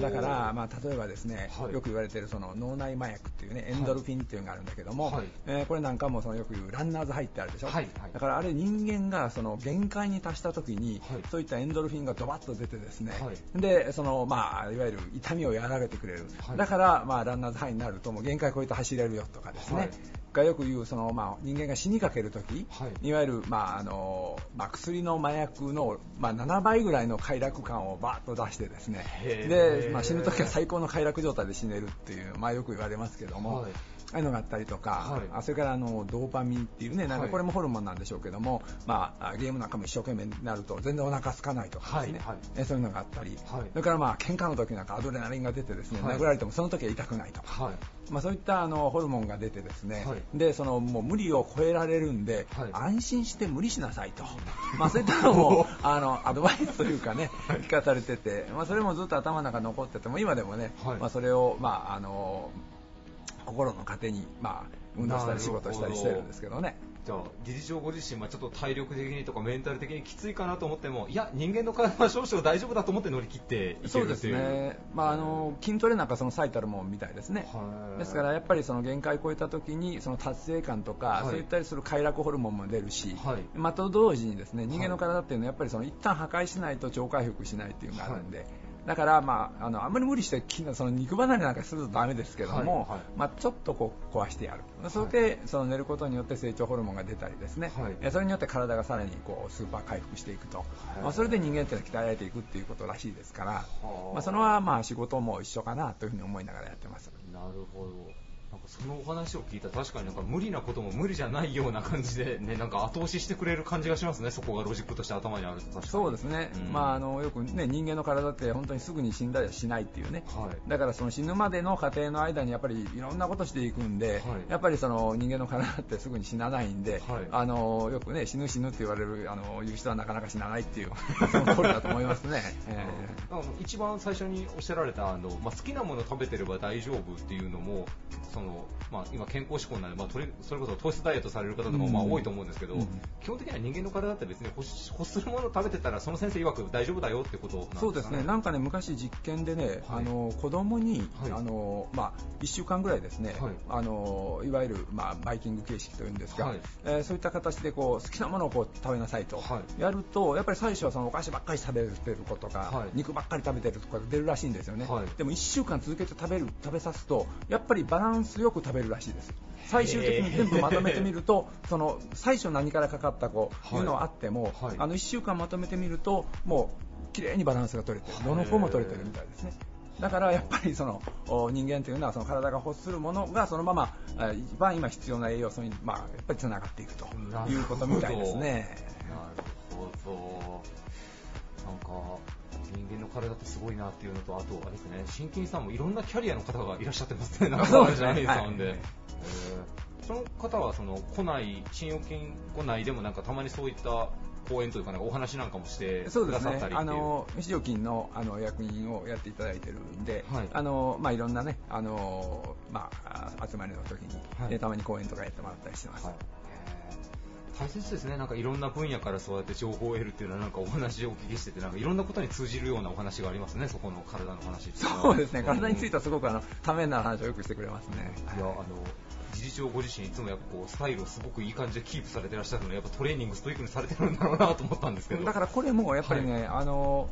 だから、まあ、例えばですね、はい。よく言われているその脳内麻薬っていうねエンドルフィンっていうのがあるんだけども、はい。えーこれなんかもそのよく言うランナーズハイってあるでしょ、はいはい。だからあれ人間がその限界に達した時に、はい。そういったエンドルフィンがドバッと出てですね、はい。でそのまあいわゆる痛みを和らげてくれる、はい。だからまあランナーズハイになるともう限界超えて走れるよとかですね、はいがよく言うその、まあ、人間が死にかけるとき、はい。い、わゆる、まああのまあ、薬の麻薬の、まあ、7倍ぐらいの快楽感をバーッと出してですね。で、まあ、死ぬときは最高の快楽状態で死ねるっていう、まあ、よく言われますけども、はいああいうのがあったりとか、はい。あそれからあのドーパミンっていうねなんはい。かこれもホルモンなんでしょうけども、まあ、ゲームなんかも一生懸命になると全然お腹空かないとかですね、はいそういうのがあったり、はい。それからまあ喧嘩の時なんかアドレナリンが出てですね、はい。殴られてもその時は痛くないとか。はい。まあ、そういったあのホルモンが出てですね、はい。でそのもう無理を超えられるんで、はい。安心して無理しなさいと、まあ、そういったのもあのアドバイスというかね、聞かされてて、まあ、それもずっと頭の中に残ってても、今でもね、はい。まあ、それを、まあ、あの心の糧に、まあ、運動したり仕事したりしてるんですけどね。じゃあ理事長ご自身はちょっと体力的にとかメンタル的にきついかなと思ってもいや人間の体は少々大丈夫だと思って乗り切っていけるっていうね、まあ、あの筋トレなんかその最たるもんみたいですね。はい、ですからやっぱりその限界を超えた時にその達成感とか、はい。そういったりする快楽ホルモンも出るし、はい。まあと同時にですね人間の体っていうのはやっぱりその一旦破壊しないと超回復しないっていうのがあるんで。だから、まあ、あのあんまり無理して筋その肉離れなんかするとダメですけども、はいはい。まあ、ちょっとこう壊してやる、それでその寝ることによって成長ホルモンが出たりですね、はい。えそれによって体がさらにこうスーパー回復していくと、い。まあ、それで人間っていうのは鍛えられていくっていうことらしいですから、はあ。まあ、そのはまあ仕事も一緒かなというふうに思いながらやってます。なるほどなんかそのお話を聞いたら確かになんか無理なことも無理じゃないような感じで、ね、なんか後押ししてくれる感じがしますね、そこがロジックとして頭にあると確かにそうですね、うん。まあ、あのよく、ね、人間の体って本当にすぐに死んだりはしないっていうね、はい。だからその死ぬまでの過程の間にやっぱりいろんなことしていくんで、はい。やっぱりその人間の体ってすぐに死なないんで、はい。あのよくね死ぬ死ぬって言われるあの言う人はなかなか死なないっていうその通りだと思いますね。え。あの一番最初におっしゃられたあの、まあ、好きなもの食べてれば大丈夫っていうのもその、まあ、今、健康志向なんで、まあ、それこそ糖質ダイエットされる方とかもまあうん多いと思うんですけど、うん。基本的には人間の体って別に欲するものを食べてたらその先生曰く大丈夫だよってことなんですか、ね、そうですね、なんかね、昔実験でね、はい。あの子供に、はい。あのまあ、1週間ぐらいですね、はい。あのいわゆる、まあ、バイキング形式というんですか、はい。えーそういった形でこう好きなものをこう食べなさいと、はい。やると、やっぱり最初はそのお菓子ばっかり食べてる子とか、はい。肉ばっかり食べてるとか出るらしいんですよね、はい。でも1週間続けて食べる食べさすと、やっぱりバランスよく食べるらしいです。最終的に全部まとめてみると、その最初何からかかったこう、はいいうのはあっても、はいあの1週間まとめてみると、もう綺麗にバランスが取れてる、どの子も取れてるみたいですね。だからやっぱりそのお人間というのはその体が欲するものがそのままえー一番今必要な栄養素に、まあ、やっぱりつながっていくということみたいですね。なるほど。なんか、人間の体ってすごいなっていうのと、あと、あれですね、新金さんもいろんなキャリアの方がいらっしゃってますね、なんか、そうですね。ジャニーさんで。はい。えーその方は、その、来ない、信用金庫内でもなんかたまにそういった講演というか、なんかお話なんかもしてくそうですねださったりっていう。あの未使用金のあの役員をやっていただいてるんで、はい。あのまあ、いろんなねあの、まあ、集まりの時に、はい。えたまに講演とかやってもらったりしてます。はい大切ですね、なんかいろんな分野からそうやって情報を得るっていうのは、なんかお話をお聞きしてて、なんかいろんなことに通じるようなお話がありますね、そこの体の話そうですね。体についててはすごくあのためになる話をよくしてくれますね。い。や、あの、理事長ご自身いつもやっぱこう、スタイルをすごくいい感じでキープされてらっしゃるので、やっぱトレーニングストイックにされてるんだろうなと思ったんですけど。だからこれもやっぱりね、あの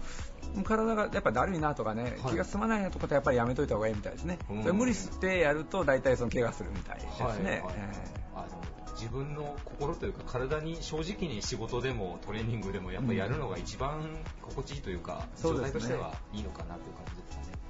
体がやっぱだるいなとかね、はい。気が済まないなとかってやっぱりやめといた方がいいみたいですね、うん。それ無理してやると大体その怪我するみたいですね。はいはい。え。あの自分の心というか体に正直に仕事でもトレーニングでもやっぱやるのが一番心地いいというか、そうですね状態としてはいいのかなという感じですかね。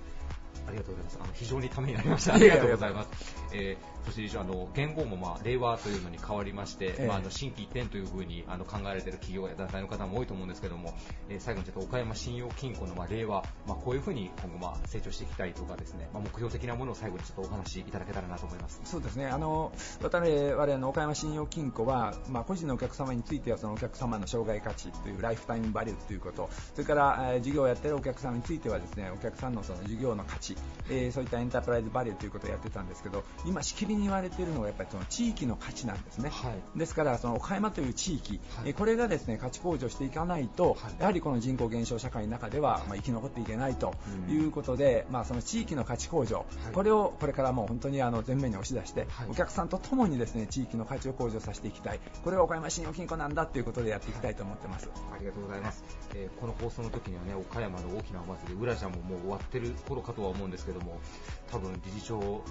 ありがとうございます。あの非常にためになりました。ありがとうございます。えーそしてあの言語もまあ令和というのに変わりまして、ええまああの新規一点というふうにあの考えられている企業や団体の方も多いと思うんですけども、えー最後にちょっと岡山信用金庫のまあ令和、まあこういうふうに今後まあ成長していきたいとかですね、まあ目標的なものを最後にちょっとお話しいただけたらなと思います。そうですねあの我々の岡山信用金庫は、まあ、個人のお客様についてはそのお客様の障害価値というライフタイムバリューということそれから、えー事業をやっているお客様についてはですねお客さんのその事業の価値、えーそういったエンタープライズバリューということをやってたんですけど今しきりに言われているのがやっぱりその地域の価値なんですね、はい。ですからその岡山という地域、はい。えーこれがですね価値向上していかないと、はい。やはりこの人口減少社会の中では、まあ、生き残っていけないということで、まあ、その地域の価値向上、はい。これをこれからもう本当にあの前面に押し出して、はい。お客さんとともにですね地域の価値を向上させていきたい。これは岡山信用金庫なんだということでやっていきたいと思ってます。ありがとうございます、えーこの放送の時にはね岡山の大きなお祭り、ウラジャンももう終わってる頃かとは思うんですけども、多分理事長、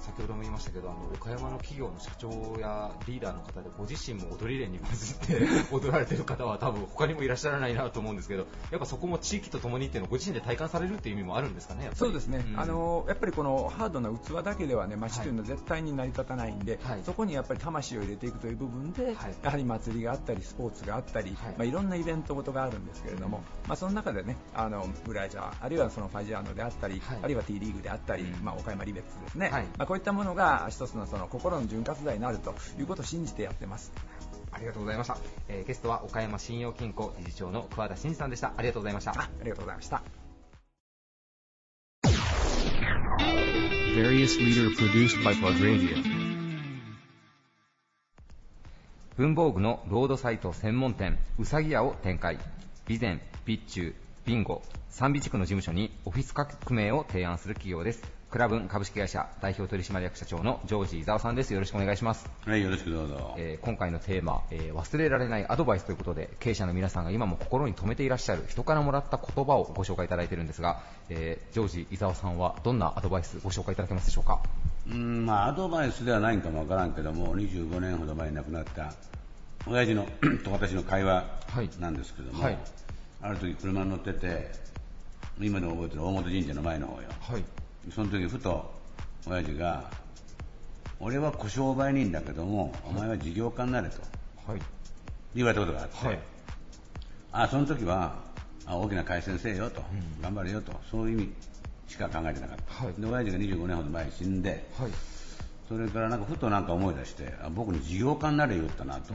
先ほども言いましたけど、あの岡山の企業の社長やリーダーの方で、ご自身も踊り連に混じって 踊られてる方は多分他にもいらっしゃらないなと思うんですけど、やっぱそこも地域とともにっていうのをご自身で体感されるっていう意味もあるんですかね、そうですね、ん。あのやっぱりこのハードな器だけではね街というのは絶対に成り立たないんで、はい。そこにやっぱり魂を入れていくという部分で、はい。やはり祭りがあったりスポーツがあったり、はい。いまあ、いろんなイベントごとがあるんですけれども、まあ、その中でねあのブラジャーあるいはそのファジアーノであったり、はい。あるいは T リーグであったり、うん。まあ、岡山リベッツですね、はい。まあ、こういったものが一つのその心の潤滑剤になるということを信じてやってます。ありがとうございました、えーゲストは岡山信用金庫理事長の桑田真二さんでした。ありがとうございました。あありがとうございました。文房具のロードサイト専門店うさぎ屋を展開。備前備中ビンゴ三備地区の事務所にオフィス革命を提案する企業ですクラブン株式会社代表取締役社長のジョージ伊沢さんです。よろしくお願いします。はい、よろしくどうぞ。えー今回のテーマ、えー忘れられないアドバイスということで経営者の皆さんが今も心に留めていらっしゃる人からもらった言葉をご紹介いただいているんですが、えージョージ伊沢さんはどんなアドバイスご紹介いただけますでしょうか？うん、まあ、アドバイスではないんかもわからんけども、25年ほど前に亡くなった、親父の と私の会話はい。なんですけども、はい。ある時車に乗ってて、今でも覚えてる大本神社の前の方よ。はいその時ふと、親父が、俺は小商売人だけども、お前は事業家になれとはい。言われたことがあって、はい。あその時はあ大きな会社にせえよと、頑張れよとそういう意味しか考えてなかった、はい。で親父が25年ほど前に死んではい。それからなんかふとなんか思い出してあ僕に事業家になれ言ったなと、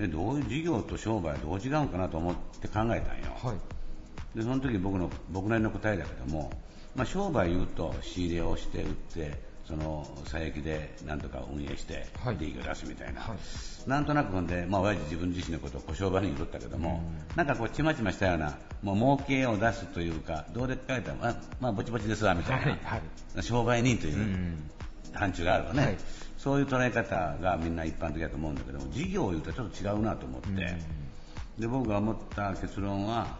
でどういう事業と商売はどう違うのかなと思って考えたんよ、はい。でその時僕の僕なりの答えだけども、まあ、商売言うと仕入れをして売ってその佐伯でなんとか運営してはい。利益を出すみたいな、はい。なんとなくほんで、まあ、親父自分自身のことを小商売人言ったけども、なんかこうちまちましたようなもう儲けを出すというかどうでっかいたらまあ、まあ、ぼちぼちですわみたいな、はいはい。商売人といううん。範疇があるわね、はい。そういう捉え方がみんな一般的だと思うんだけども事業を言うとちょっと違うなと思って、で僕が思った結論は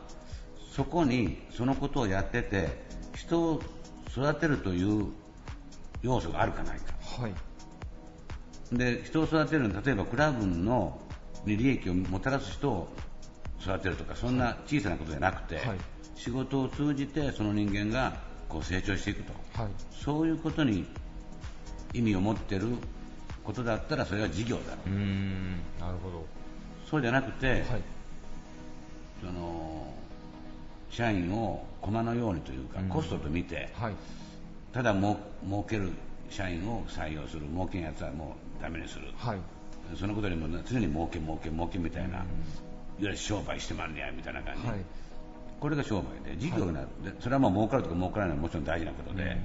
そこにそのことをやってて人を育てるという要素があるかないか。はい。で人を育てるの例えばクラブのに利益をもたらす人を育てるとかそんな小さなことじゃなくて、はい。仕事を通じてその人間がこう成長していくと、はい。そういうことに意味を持ってることだったらそれは事業だろう。なるほど。そうじゃなくて、はい。その社員を駒のようにというか、うん。コストと見て、はい。ただもう儲ける社員を採用する儲けんやつはもうダメにする、はい。そのことにも常に儲け儲け儲けみたいな、いわゆる商売してまんねやみたいな感じ、はい。これが商売で事業になる、でそれはまあ儲かるとか儲からないのはもちろん大事なことで、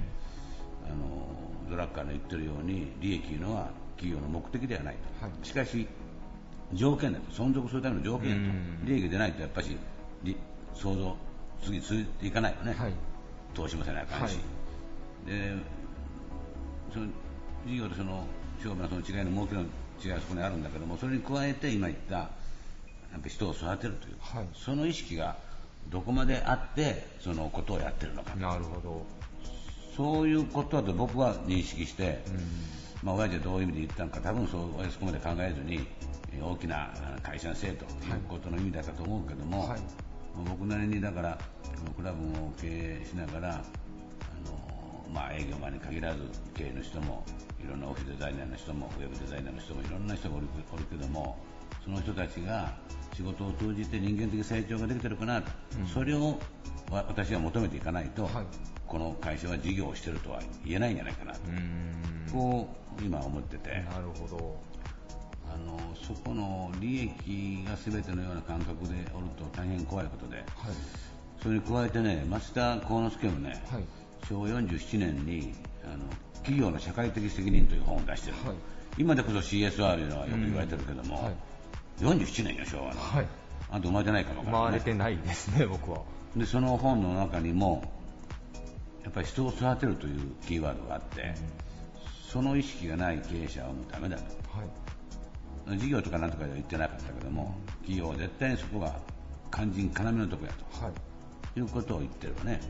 あのドラッカーの言ってるように利益いうのは企業の目的ではないと、はい。しかし条件だと存続するための条件だうん。と利益出ないとやっぱりり想像次続いていかないよね、はい。投資もせなあかんし、でその事業とその商売のその違いの儲けの違いはそこにあるんだけどもそれに加えて今言ったやっぱ人を育てるという、はい。その意識がどこまであってそのことをやってるのか。なるほど。そういうことだと僕は認識して、まあ、親父はどういう意味で言ったのか多分そう親父そこまで考えずにえー大きなあ会社のせいということの意味だったと思うけども、はい僕なりにだからクラブを経営しながらあの、まあ、営業マンに限らず経営の人もいろんなオフィスデザイナーの人もウェブデザイナーの人もいろんな人がおるおるけどもその人たちが仕事を通じて人間的成長ができてるかなと、それをわ私は求めていかないと、はい。この会社は事業をしてるとは言えないんじゃないかなと、こう今思ってて、なるほどあのそこの利益が全てのような感覚でおると大変怖いことで、はい。それに加えてね、増田幸之助もね、はい。昭和47年にあの企業の社会的責任という本を出してる、はい。今でこそ CSR というのはよく言われてるけども、はい。47年よ、昭和の。はい。あんた生まれてないかもわからない回れてないですね僕は。でその本の中にもやっぱり人を育てるというキーワードがあって、その意識がない経営者はもうダメだと。はい事業とかなんとかでは言ってなかったけども企業は絶対にそこが肝心要のとこやはい。ということを言ってるわね、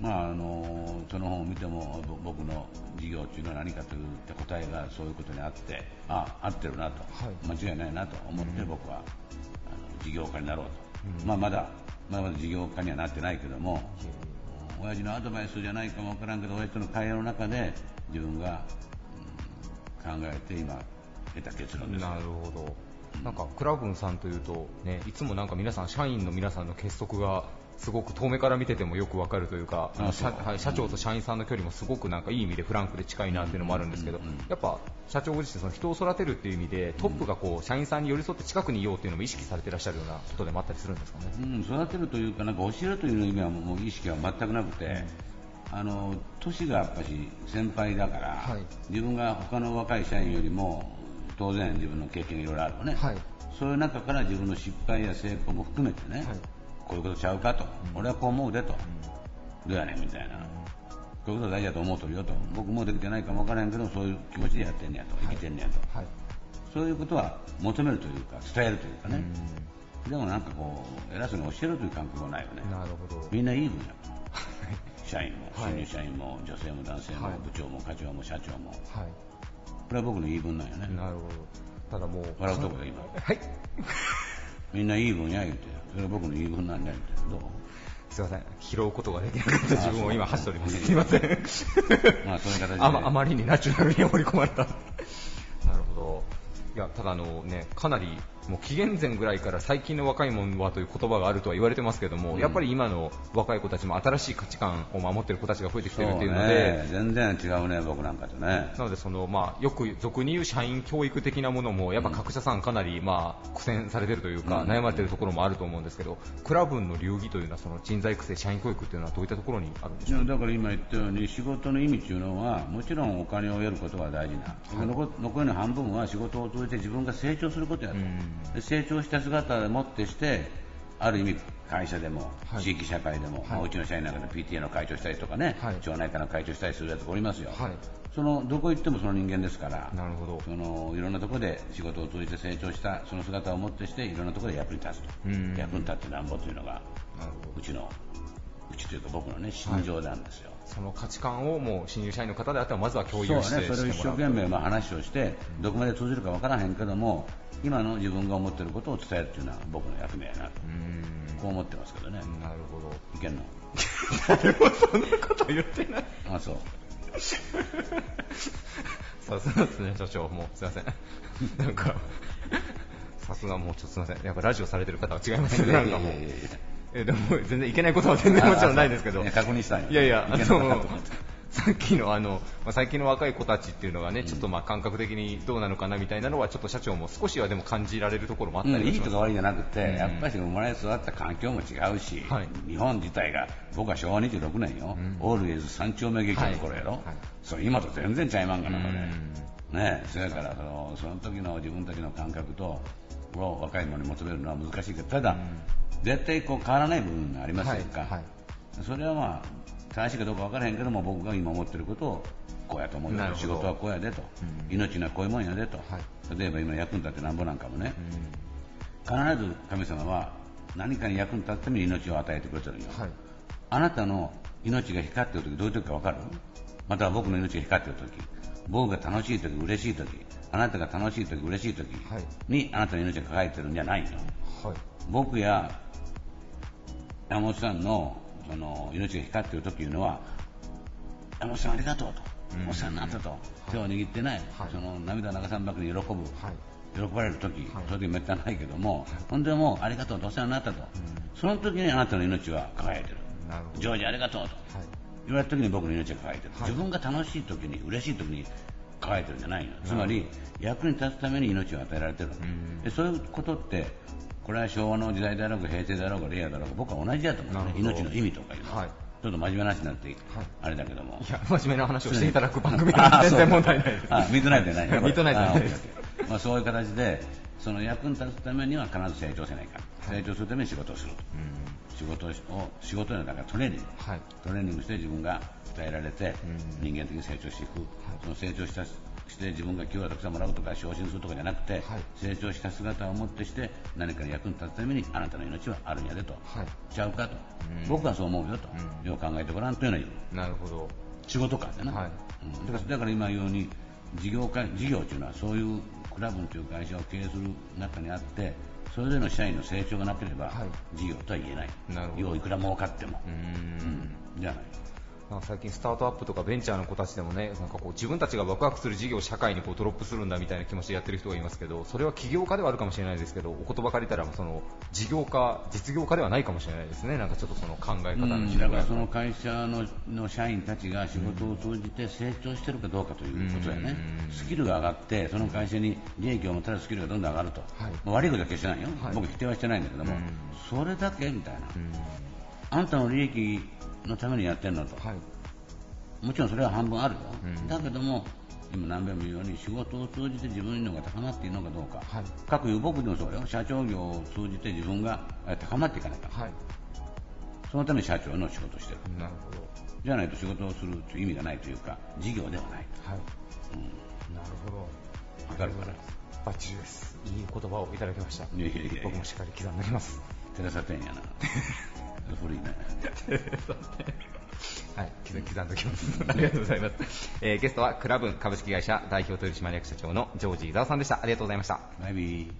まああのその本を見てもぼ僕の事業というのは何かといった答えがそういうことにあってあ合ってるなと、はい。間違いないなと思って僕は、あの事業家になろうと、まあまだまだまだ事業家にはなってないけども、親父のアドバイスじゃないかもわからんけど親父との会話の中で自分が、うん考えて今得た結論ですなるほど。なんかクラブンさんというと、ね、いつもなんか皆さん社員の皆さんの結束がすごく遠目から見ててもよくわかるというか、あ社はい社長と社員さんの距離もすごくなんかいい意味でフランクで近いなっていうのもあるんですけど、やっぱ社長ご自身その人を育てるっていう意味でトップがこう社員さんに寄り添って近くにいようっていうのも意識されてらっしゃるようなことでもあったりするんですかね。うん、育てるというか、なんか教えるという意味はもう意識は全くなくて、あの年がやっぱし先輩だから、はい。自分が他の若い社員よりも当然自分の経験がいろいろあるのね、はい。そういう中から自分の失敗や成功も含めてね、はい。こういうことちゃうかと、俺はこう思うでと、どうやねんみたいな、こういうこと大事だと思うとるよと、僕もできてないかもわからへんけど、そういう気持ちでやってんねやと、生きてんねやと、はい。そういうことは求めるというか、伝えるというかね、でもなんかこう、偉そうに教えるという感覚はないよね。なるほど。みんないい分野。社員も、はい。新入社員も、女性も男性も、はい。部長も課長も社長も。はい。これは僕の言い分なんよね。なるほど。ただもう。笑うとこだ今。はい。みんないい分野言うて、それは僕の言い分なんだよって。どう？すいません。拾うことができなかった自分を今走っております。すいません。まあそういう形であまあまりにナチュラルに放り込まれた。なるほど。いや、ただあのね、かなり、もう紀元前ぐらいから最近の若いもんはという言葉があるとは言われてますけども、うん。やっぱり今の若い子たちも新しい価値観を守ってる子たちが増えてきてるっていうので、ね、全然違うね、僕なんかとね。なのでその、まあ、よく俗に言う社員教育的なものもやっぱ各社さんかなり、まあ、苦戦されてるというか、うん。悩まれてるところもあると思うんですけどクラブの流儀というのはその人材育成社員教育というのはどういったところにあるんでしょうだから今言ったように仕事の意味っていうのはもちろんお金を得ることが大事な、残残りの半分は仕事を通じて自分が成長することやと、で成長した姿でもってしてある意味会社でも、はい。地域社会でも、まあうちの社員なんかで PTA の会長したりとかね、はい。町内会の会長したりするやつがおりますよ、はい。そのどこ行ってもその人間ですからなるほど。そのいろんなところで仕事を通じて成長したその姿をもってしていろんなところで役に立つと、うん。役に立ってなんぼというのがうちのうちというか僕のね心情なんですよ、その価値観をもう新入社員の方であってはまずは共有してそうね、それを一生懸命まあ話をして、どこまで通じるかわからへんけども、今の自分が思ってることを伝えるっていうのは僕の役目やなと、うん。こう思ってますけどね。なるほど。いけんの？誰もそんなこと言ってない。あ、そう。さすがですね社長。もうすいません。なんかさすがもうちょっとすいません。やっぱラジオされてる方は違いますね。なんかもうえでも全然いけないことは全然もちろんないですけど。いや確認したいやいやいけんそのさっきのあの、まあ、最近の若い子たちっていうのがね、ちょっとまあ感覚的にどうなのかなみたいなのはちょっと社長も少しはでも感じられるところもあったうん、いいとか悪いじゃなくて、うん。やっぱり生まれ育った環境も違うし、はい。日本自体が、僕は昭和26年よ、うん。オールウェイズ三丁目劇場の頃やろ、はい。はい。それ今と全然ちゃいまんがな、これ。うん。ねそれからそのその時の自分たちの感覚とを若い者に求めるのは難しいけどただ、絶対こう変わらない部分がありますやんか、はいはい。それはまあ正しいかどうか分からへんけども僕が今思ってることをこうやと思うよ仕事はこうやでと、うん。命のはこういうもんやでと、はい。例えば今役に立ってなんぼなんかもね、必ず神様は何かに役に立つために命を与えてくれてるんよ、はい。あなたの命が光ってる時どういう時か分かる？または僕の命が光ってる時。僕が楽しい時嬉しい時。あなたが楽しい時嬉しい時はい。にあなたの命が輝いてるんじゃないの？はい。僕や山本さんのその命が光ってる時いうのは山本さんありがとうと、うん。お世話になったと、手を握ってない、はい。その涙を流さんばかりに喜ぶ、はい。喜ばれる時、はい。その時めったにないけども、ほんでもうありがとうと。お世話になったと、その時にあなたの命は輝いてる。なるジョージありがとうと。はい。言われた時に僕の命が輝いてい。自分が楽しい時に嬉しい時に輝いてるんじゃないの。つまり役に立つために命を与えられてる、ん。でそういうことってこれは昭和の時代であろうが平成であろうが令和だろうが僕は同じだと思う、ね、命の意味とかいうの。は、はい。ちょっと真面目な話になって、あれだけども。いや真面目な話をしていただく番組なので。全然問題ないです。あミッドナイトじゃないミッドナイトじゃないです。あまあ、そういう形でその役に立つためには必ず成長せないか、成長するために仕事をすると、仕事を仕事の中トレーニング、はい。トレーニングして自分が鍛えられて、うん。人間的に成長していく、その成長したして自分が給料をたくさんもらうとか昇進するとかじゃなくて、成長した姿をもってして何かに役に立つためにあなたの命はあるんやでと、はい。ちゃうかと、うん。僕はそう思うよと、うん。よう考えてごらんというのは言う。なるほど。仕事感でな、はい。うん。だからだから今言うように事業会事業というのはそういうクラブという会社を経営する中にあってそれぞれの社員の成長がなければ、はい。事業とは言えない。なるほど。要いくら儲かっても、うーん。じゃない最近スタートアップとかベンチャーの子たちでもねなんかこう自分たちがワクワクする事業を社会にこうドロップするんだみたいな気持ちでやってる人がいますけどそれは起業家ではあるかもしれないですけどお言葉借りたらその事業家実業家ではないかもしれないですね。なんかちょっとその考え方のだからその会社のの社員たちが仕事を通じて成長してるかどうかということだよね、スキルが上がって、その会社に利益をもたらすスキルがどんどん上がると、はい。まあ悪いことは決してないよ、はい。僕、否定はしてないんだけども、うん。それだけみたいな、うんあんたの利益のためにやってるのと、はい。もちろんそれは半分あるよ、うん。だけども、今、何べんも言うように、仕事を通じて自分のが高まっているのかどうか、はい。各有僕でもそうよ、社長業を通じて自分がえ高まっていかないと、はい。そのために社長の仕事をしてる。なるほど。じゃないと仕事をするという意味がないというか、事業ではない。はい。うん。なるほど。わかるかな？バッチリです。いい言葉をいただきました。僕もしっかり刻んでおきます。テレサ店やな。古いね。はい、刻刻んでおきます。ありがとうございます。えーゲストはクラブン株式会社代表取締役社長のジョージ伊沢さんでした。ありがとうございました。バイビー。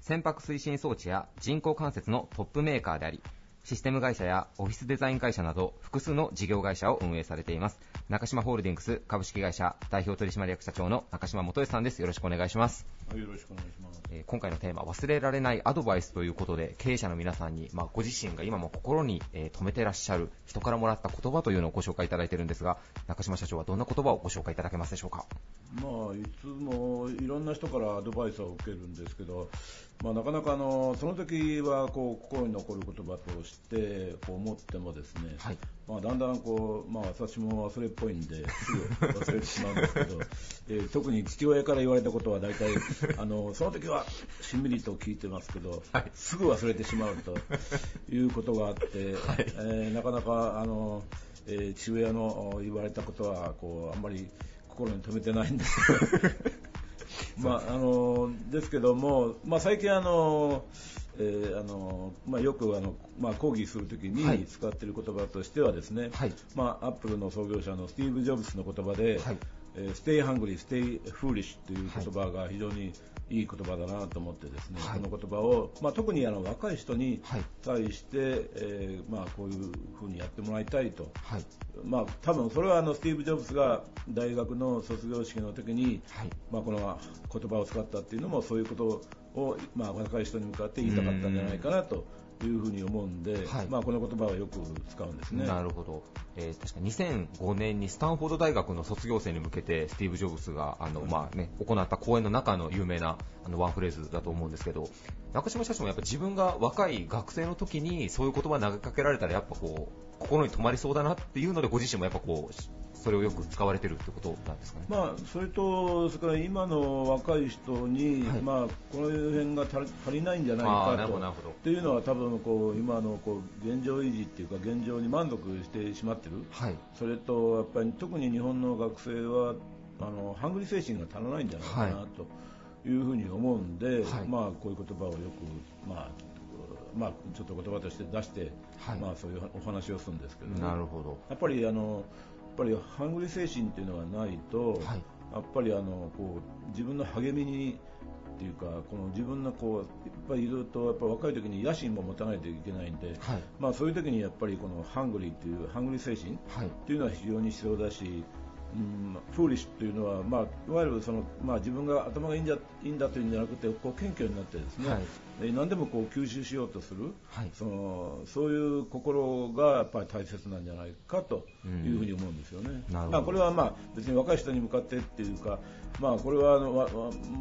船舶推進装置や人工関節のトップメーカーであり、システム会社やオフィスデザイン会社など複数の事業会社を運営されています。中島ホールディングス株式会社代表取締役社長の中島元恵さんです。よろしくお願いします。よろしくお願いします。えー今回のテーマ、忘れられないアドバイスということで、経営者の皆さんに、まあ、ご自身が今も心に、えー留めてらっしゃる人からもらった言葉というのをご紹介いただいているんですが、中島社長はどんな言葉をご紹介いただけますでしょうか？まあ、いつもいろんな人からアドバイスを受けるんですけど、まあ、なかなかあのその時はこう心に残る言葉としてこう思ってもですね、はいまあ、だんだんこう、まあ、私も忘れっぽいんですぐ忘れてしまうんですけど、えー特に父親から言われたことは大体 あのその時はしんみりと聞いてますけど、はい。すぐ忘れてしまうということがあって、えーなかなかあの、えー父親の言われたことはこうあんまり心に留めてないんです。け どまああのですけども、まあ、最近あの、えーあのまあ、よくあの、まあ、講義するときはい。に使っている言葉としてはですね、はい。まあ、アップルの創業者のスティーブ・ジョブズの言葉で、はいえー Stay hungry, stay foolish という言葉が非常にいい言葉だなと思ってですね、はい。この言葉を、まあ、特にあの若い人にはい。対して、えーまあ、こういうふうにやってもらいたいと、はい。まあ、多分それはあのスティーブ・ジョブズが大学の卒業式の時に、はい。まあ、この言葉を使ったっていうのもそういうことを、まあ、若い人に向かって言いたかったんじゃないかなというふうに思うんで、はい。まあ、この言葉はよく使うんですね。なるほど、えー確か2005年にスタンフォード大学の卒業生に向けてスティーブ・ジョブズがあの、まあね、行った講演の中の有名なあのワンフレーズだと思うんですけど中島社長もやっぱ自分が若い学生の時にそういう言葉を投げかけられたらやっぱこう心に留まりそうだなっていうのでご自身もやっぱこうそれをよく使われてるってことなんですかね？まあ、それと、それから今の若い人に、はい。まあ、この辺が足りないんじゃないかと。っていうのは多分こう今のこう現状維持っていうか現状に満足してしまってる、はい。それとやっぱり特に日本の学生はあのハングリー精神が足らないんじゃないかな、はい。というふうに思うんで、はい。まあ、こういう言葉をよく、まあまあ、ちょっと言葉として出して、はい。まあ、そういうお話をするんですけどね。なるほど。やっぱりあのぱりハングリー精神っていうのがないと、はい。やっぱりあのこう自分の励みにっていうかこの自分のこういっぱいいるとやっぱ若い時に野心も持たないといけないんで、はい。まあそういう時にやっぱりこのハングリーっていうハングリー精神はい。っていうのは非常に必要だし、うん、フーリッシュっていうのは、まあ、いわゆるその、まあ、自分が頭がいいんじゃいいんだというんじゃなくてこう謙虚になってですね、はい。で何でもこう吸収しようとする、はい。そのそういう心がやっぱり大切なんじゃないかというふうに思うんですよね。なるほど。まあ、これはまあ別に若い人に向かってっていうか、まあ、これはあのわわ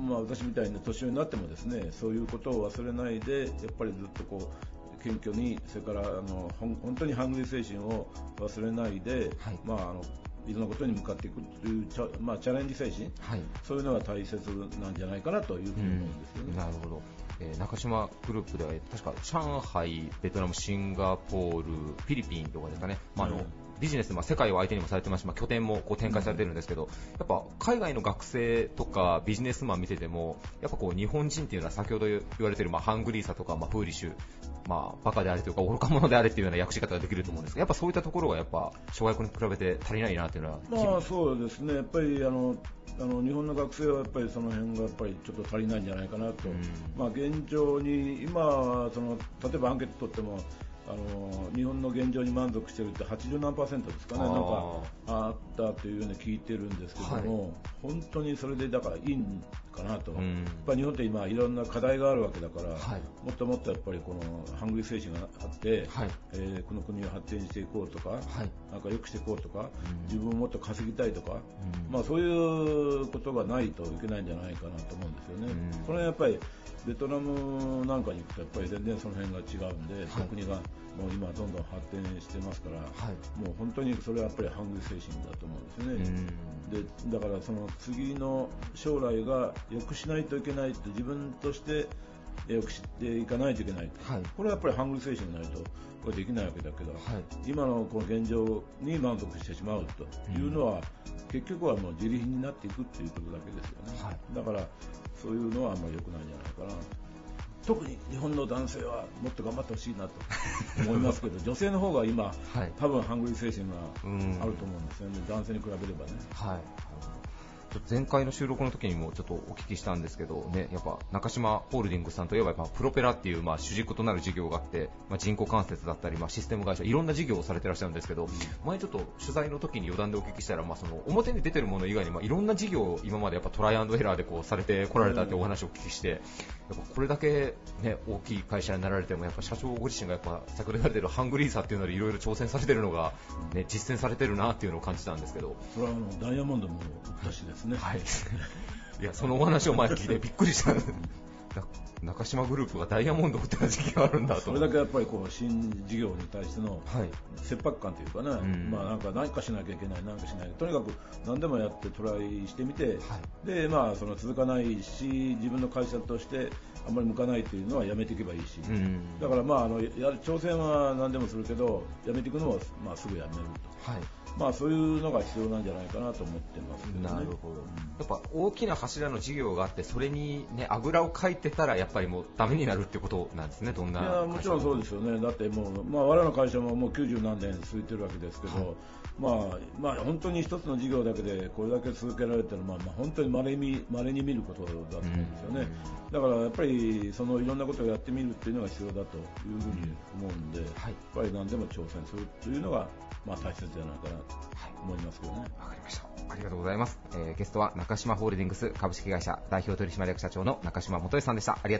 まあ、私みたいな年寄りになってもですねそういうことを忘れないでやっぱりずっとこう謙虚にそれからあの本当にハングリー精神を忘れないで、はい。まあ、あのいろんなことに向かっていくというチャ,、まあ、チャレンジ精神はい。そういうのが大切なんじゃないかなというふうに思うんですよね。なるほど、えー中島グループでは確か上海、ベトナム、シンガポール、フィリピンとかですかね、まああのうんビジネス、まあ、世界を相手にもされてます。し、まあ、拠点もこう展開されてるんですけど、やっぱ海外の学生とかビジネスマン見てても、やっぱこう日本人っていうのは先ほど言われてる、まあ、ハングリーさとか、まあ、フーリッシュ、まあ、バカであれというか愚か者であれっていうような訳し方ができると思うんですが、やっぱそういったところがやっぱ諸外国に比べて足りないなっていうのは、まあそうですね、やっぱりあのあの日本の学生はやっぱりその辺がやっぱりちょっと足りないんじゃないかなと、まあ、現状に今はその例えばアンケート取ってもあの日本の現状に満足してるって80何パーセントですかね、なんかあったというように聞いてるんですけども、はい、本当にそれでだからいいんかなと、うん、やっぱ日本って今、いろんな課題があるわけだから、はい、もっともっとやっぱりこのハングリー精神があって、はい、えー、この国を発展していこうとか、はい、なんか良くしていこうとか、うん、自分をもっと稼ぎたいとか、うん、まあ、そういうことがないといけないんじゃないかなと思うんですよね。これやっぱりベトナムなんかに行くとやっぱり全然その辺が違うんで、はい、国がもう今どんどん発展してますから、はい、もう本当にそれはやっぱりハング精神だと思うんですよね。でだからその次の将来が良くしないといけないって自分として良くしていかないといけない、はい、これはやっぱりハングリー精神がないとこれできないわけだけど、はい、今のこの現状に満足してしまうというのは、うん、結局はもう自利品になっていくっていうことだけですよね、はい、だからそういうのはあんまり良くないんじゃないかな特に日本の男性はもっと頑張ってほしいなと 思いますけど女性の方が今、はい、多分ハングリー精神があると思うんですよね、男性に比べればね。はい。前回の収録の時にもちょっとお聞きしたんですけど、ね、やっぱ中島ホールディングスさんといえばやっぱプロペラっていうまあ主軸となる事業があって、まあ、人工関節だったり、まあ、システム会社いろんな事業をされてらっしゃるんですけど、前ちょっと取材の時に余談でお聞きしたら、まあ、その表に出てるもの以外にまあいろんな事業を今までやっぱトライアンドエラーでこうされてこられたってお話をお聞きして、やっぱこれだけ、ね、大きい会社になられてもやっぱ社長ご自身がやっぱ先ほど言われてるハングリーさっていうのでいろいろ挑戦されてるのが、ね、実践されてるなっていうのを感じたんですけど。それはあのダイヤモンドも売ったしですね。はいいや、そのお話を前聞いてびっくりした。中島グループがダイヤモンドを売ってた時期があるんだと。それだけやっぱりこう新事業に対しての切迫感というかね、はい、まあ、なんか何かしなきゃいけない、何かしない。とにかく何でもやってトライしてみて、はい、でまあ、その続かないし自分の会社としてあんまり向かないというのはやめていけばいいし、だからまああのや挑戦は何でもするけどやめていくのは、まあ、すぐやめると。はい。まあ、そういうのが必要なんじゃないかなと思ってます、ね、なるほど。やっぱ大きな柱の事業があって、それにね、あぐらをかいてたら、やっぱりもうダメになるってことなんですね、どんな。いや、もちろんそうですよね。だってもう、まあ、我々の会社ももう90何年続いてるわけですけど、はい、まあ、まあ、本当に一つの事業だけでこれだけ続けられてるのは、まあ、本当に稀に稀に見ることだと思うんですよね。だからやっぱり、そのいろんなことをやってみるっていうのが必要だというふうに思うんで、はい、やっぱり何でも挑戦するというのが、まあ、大切じゃないかなと思いますけどね。わ、かりました。ありがとうございます。えー、ゲストは中島ホールディングス株式会社代表取締役社長の中島元義さんでした。ありが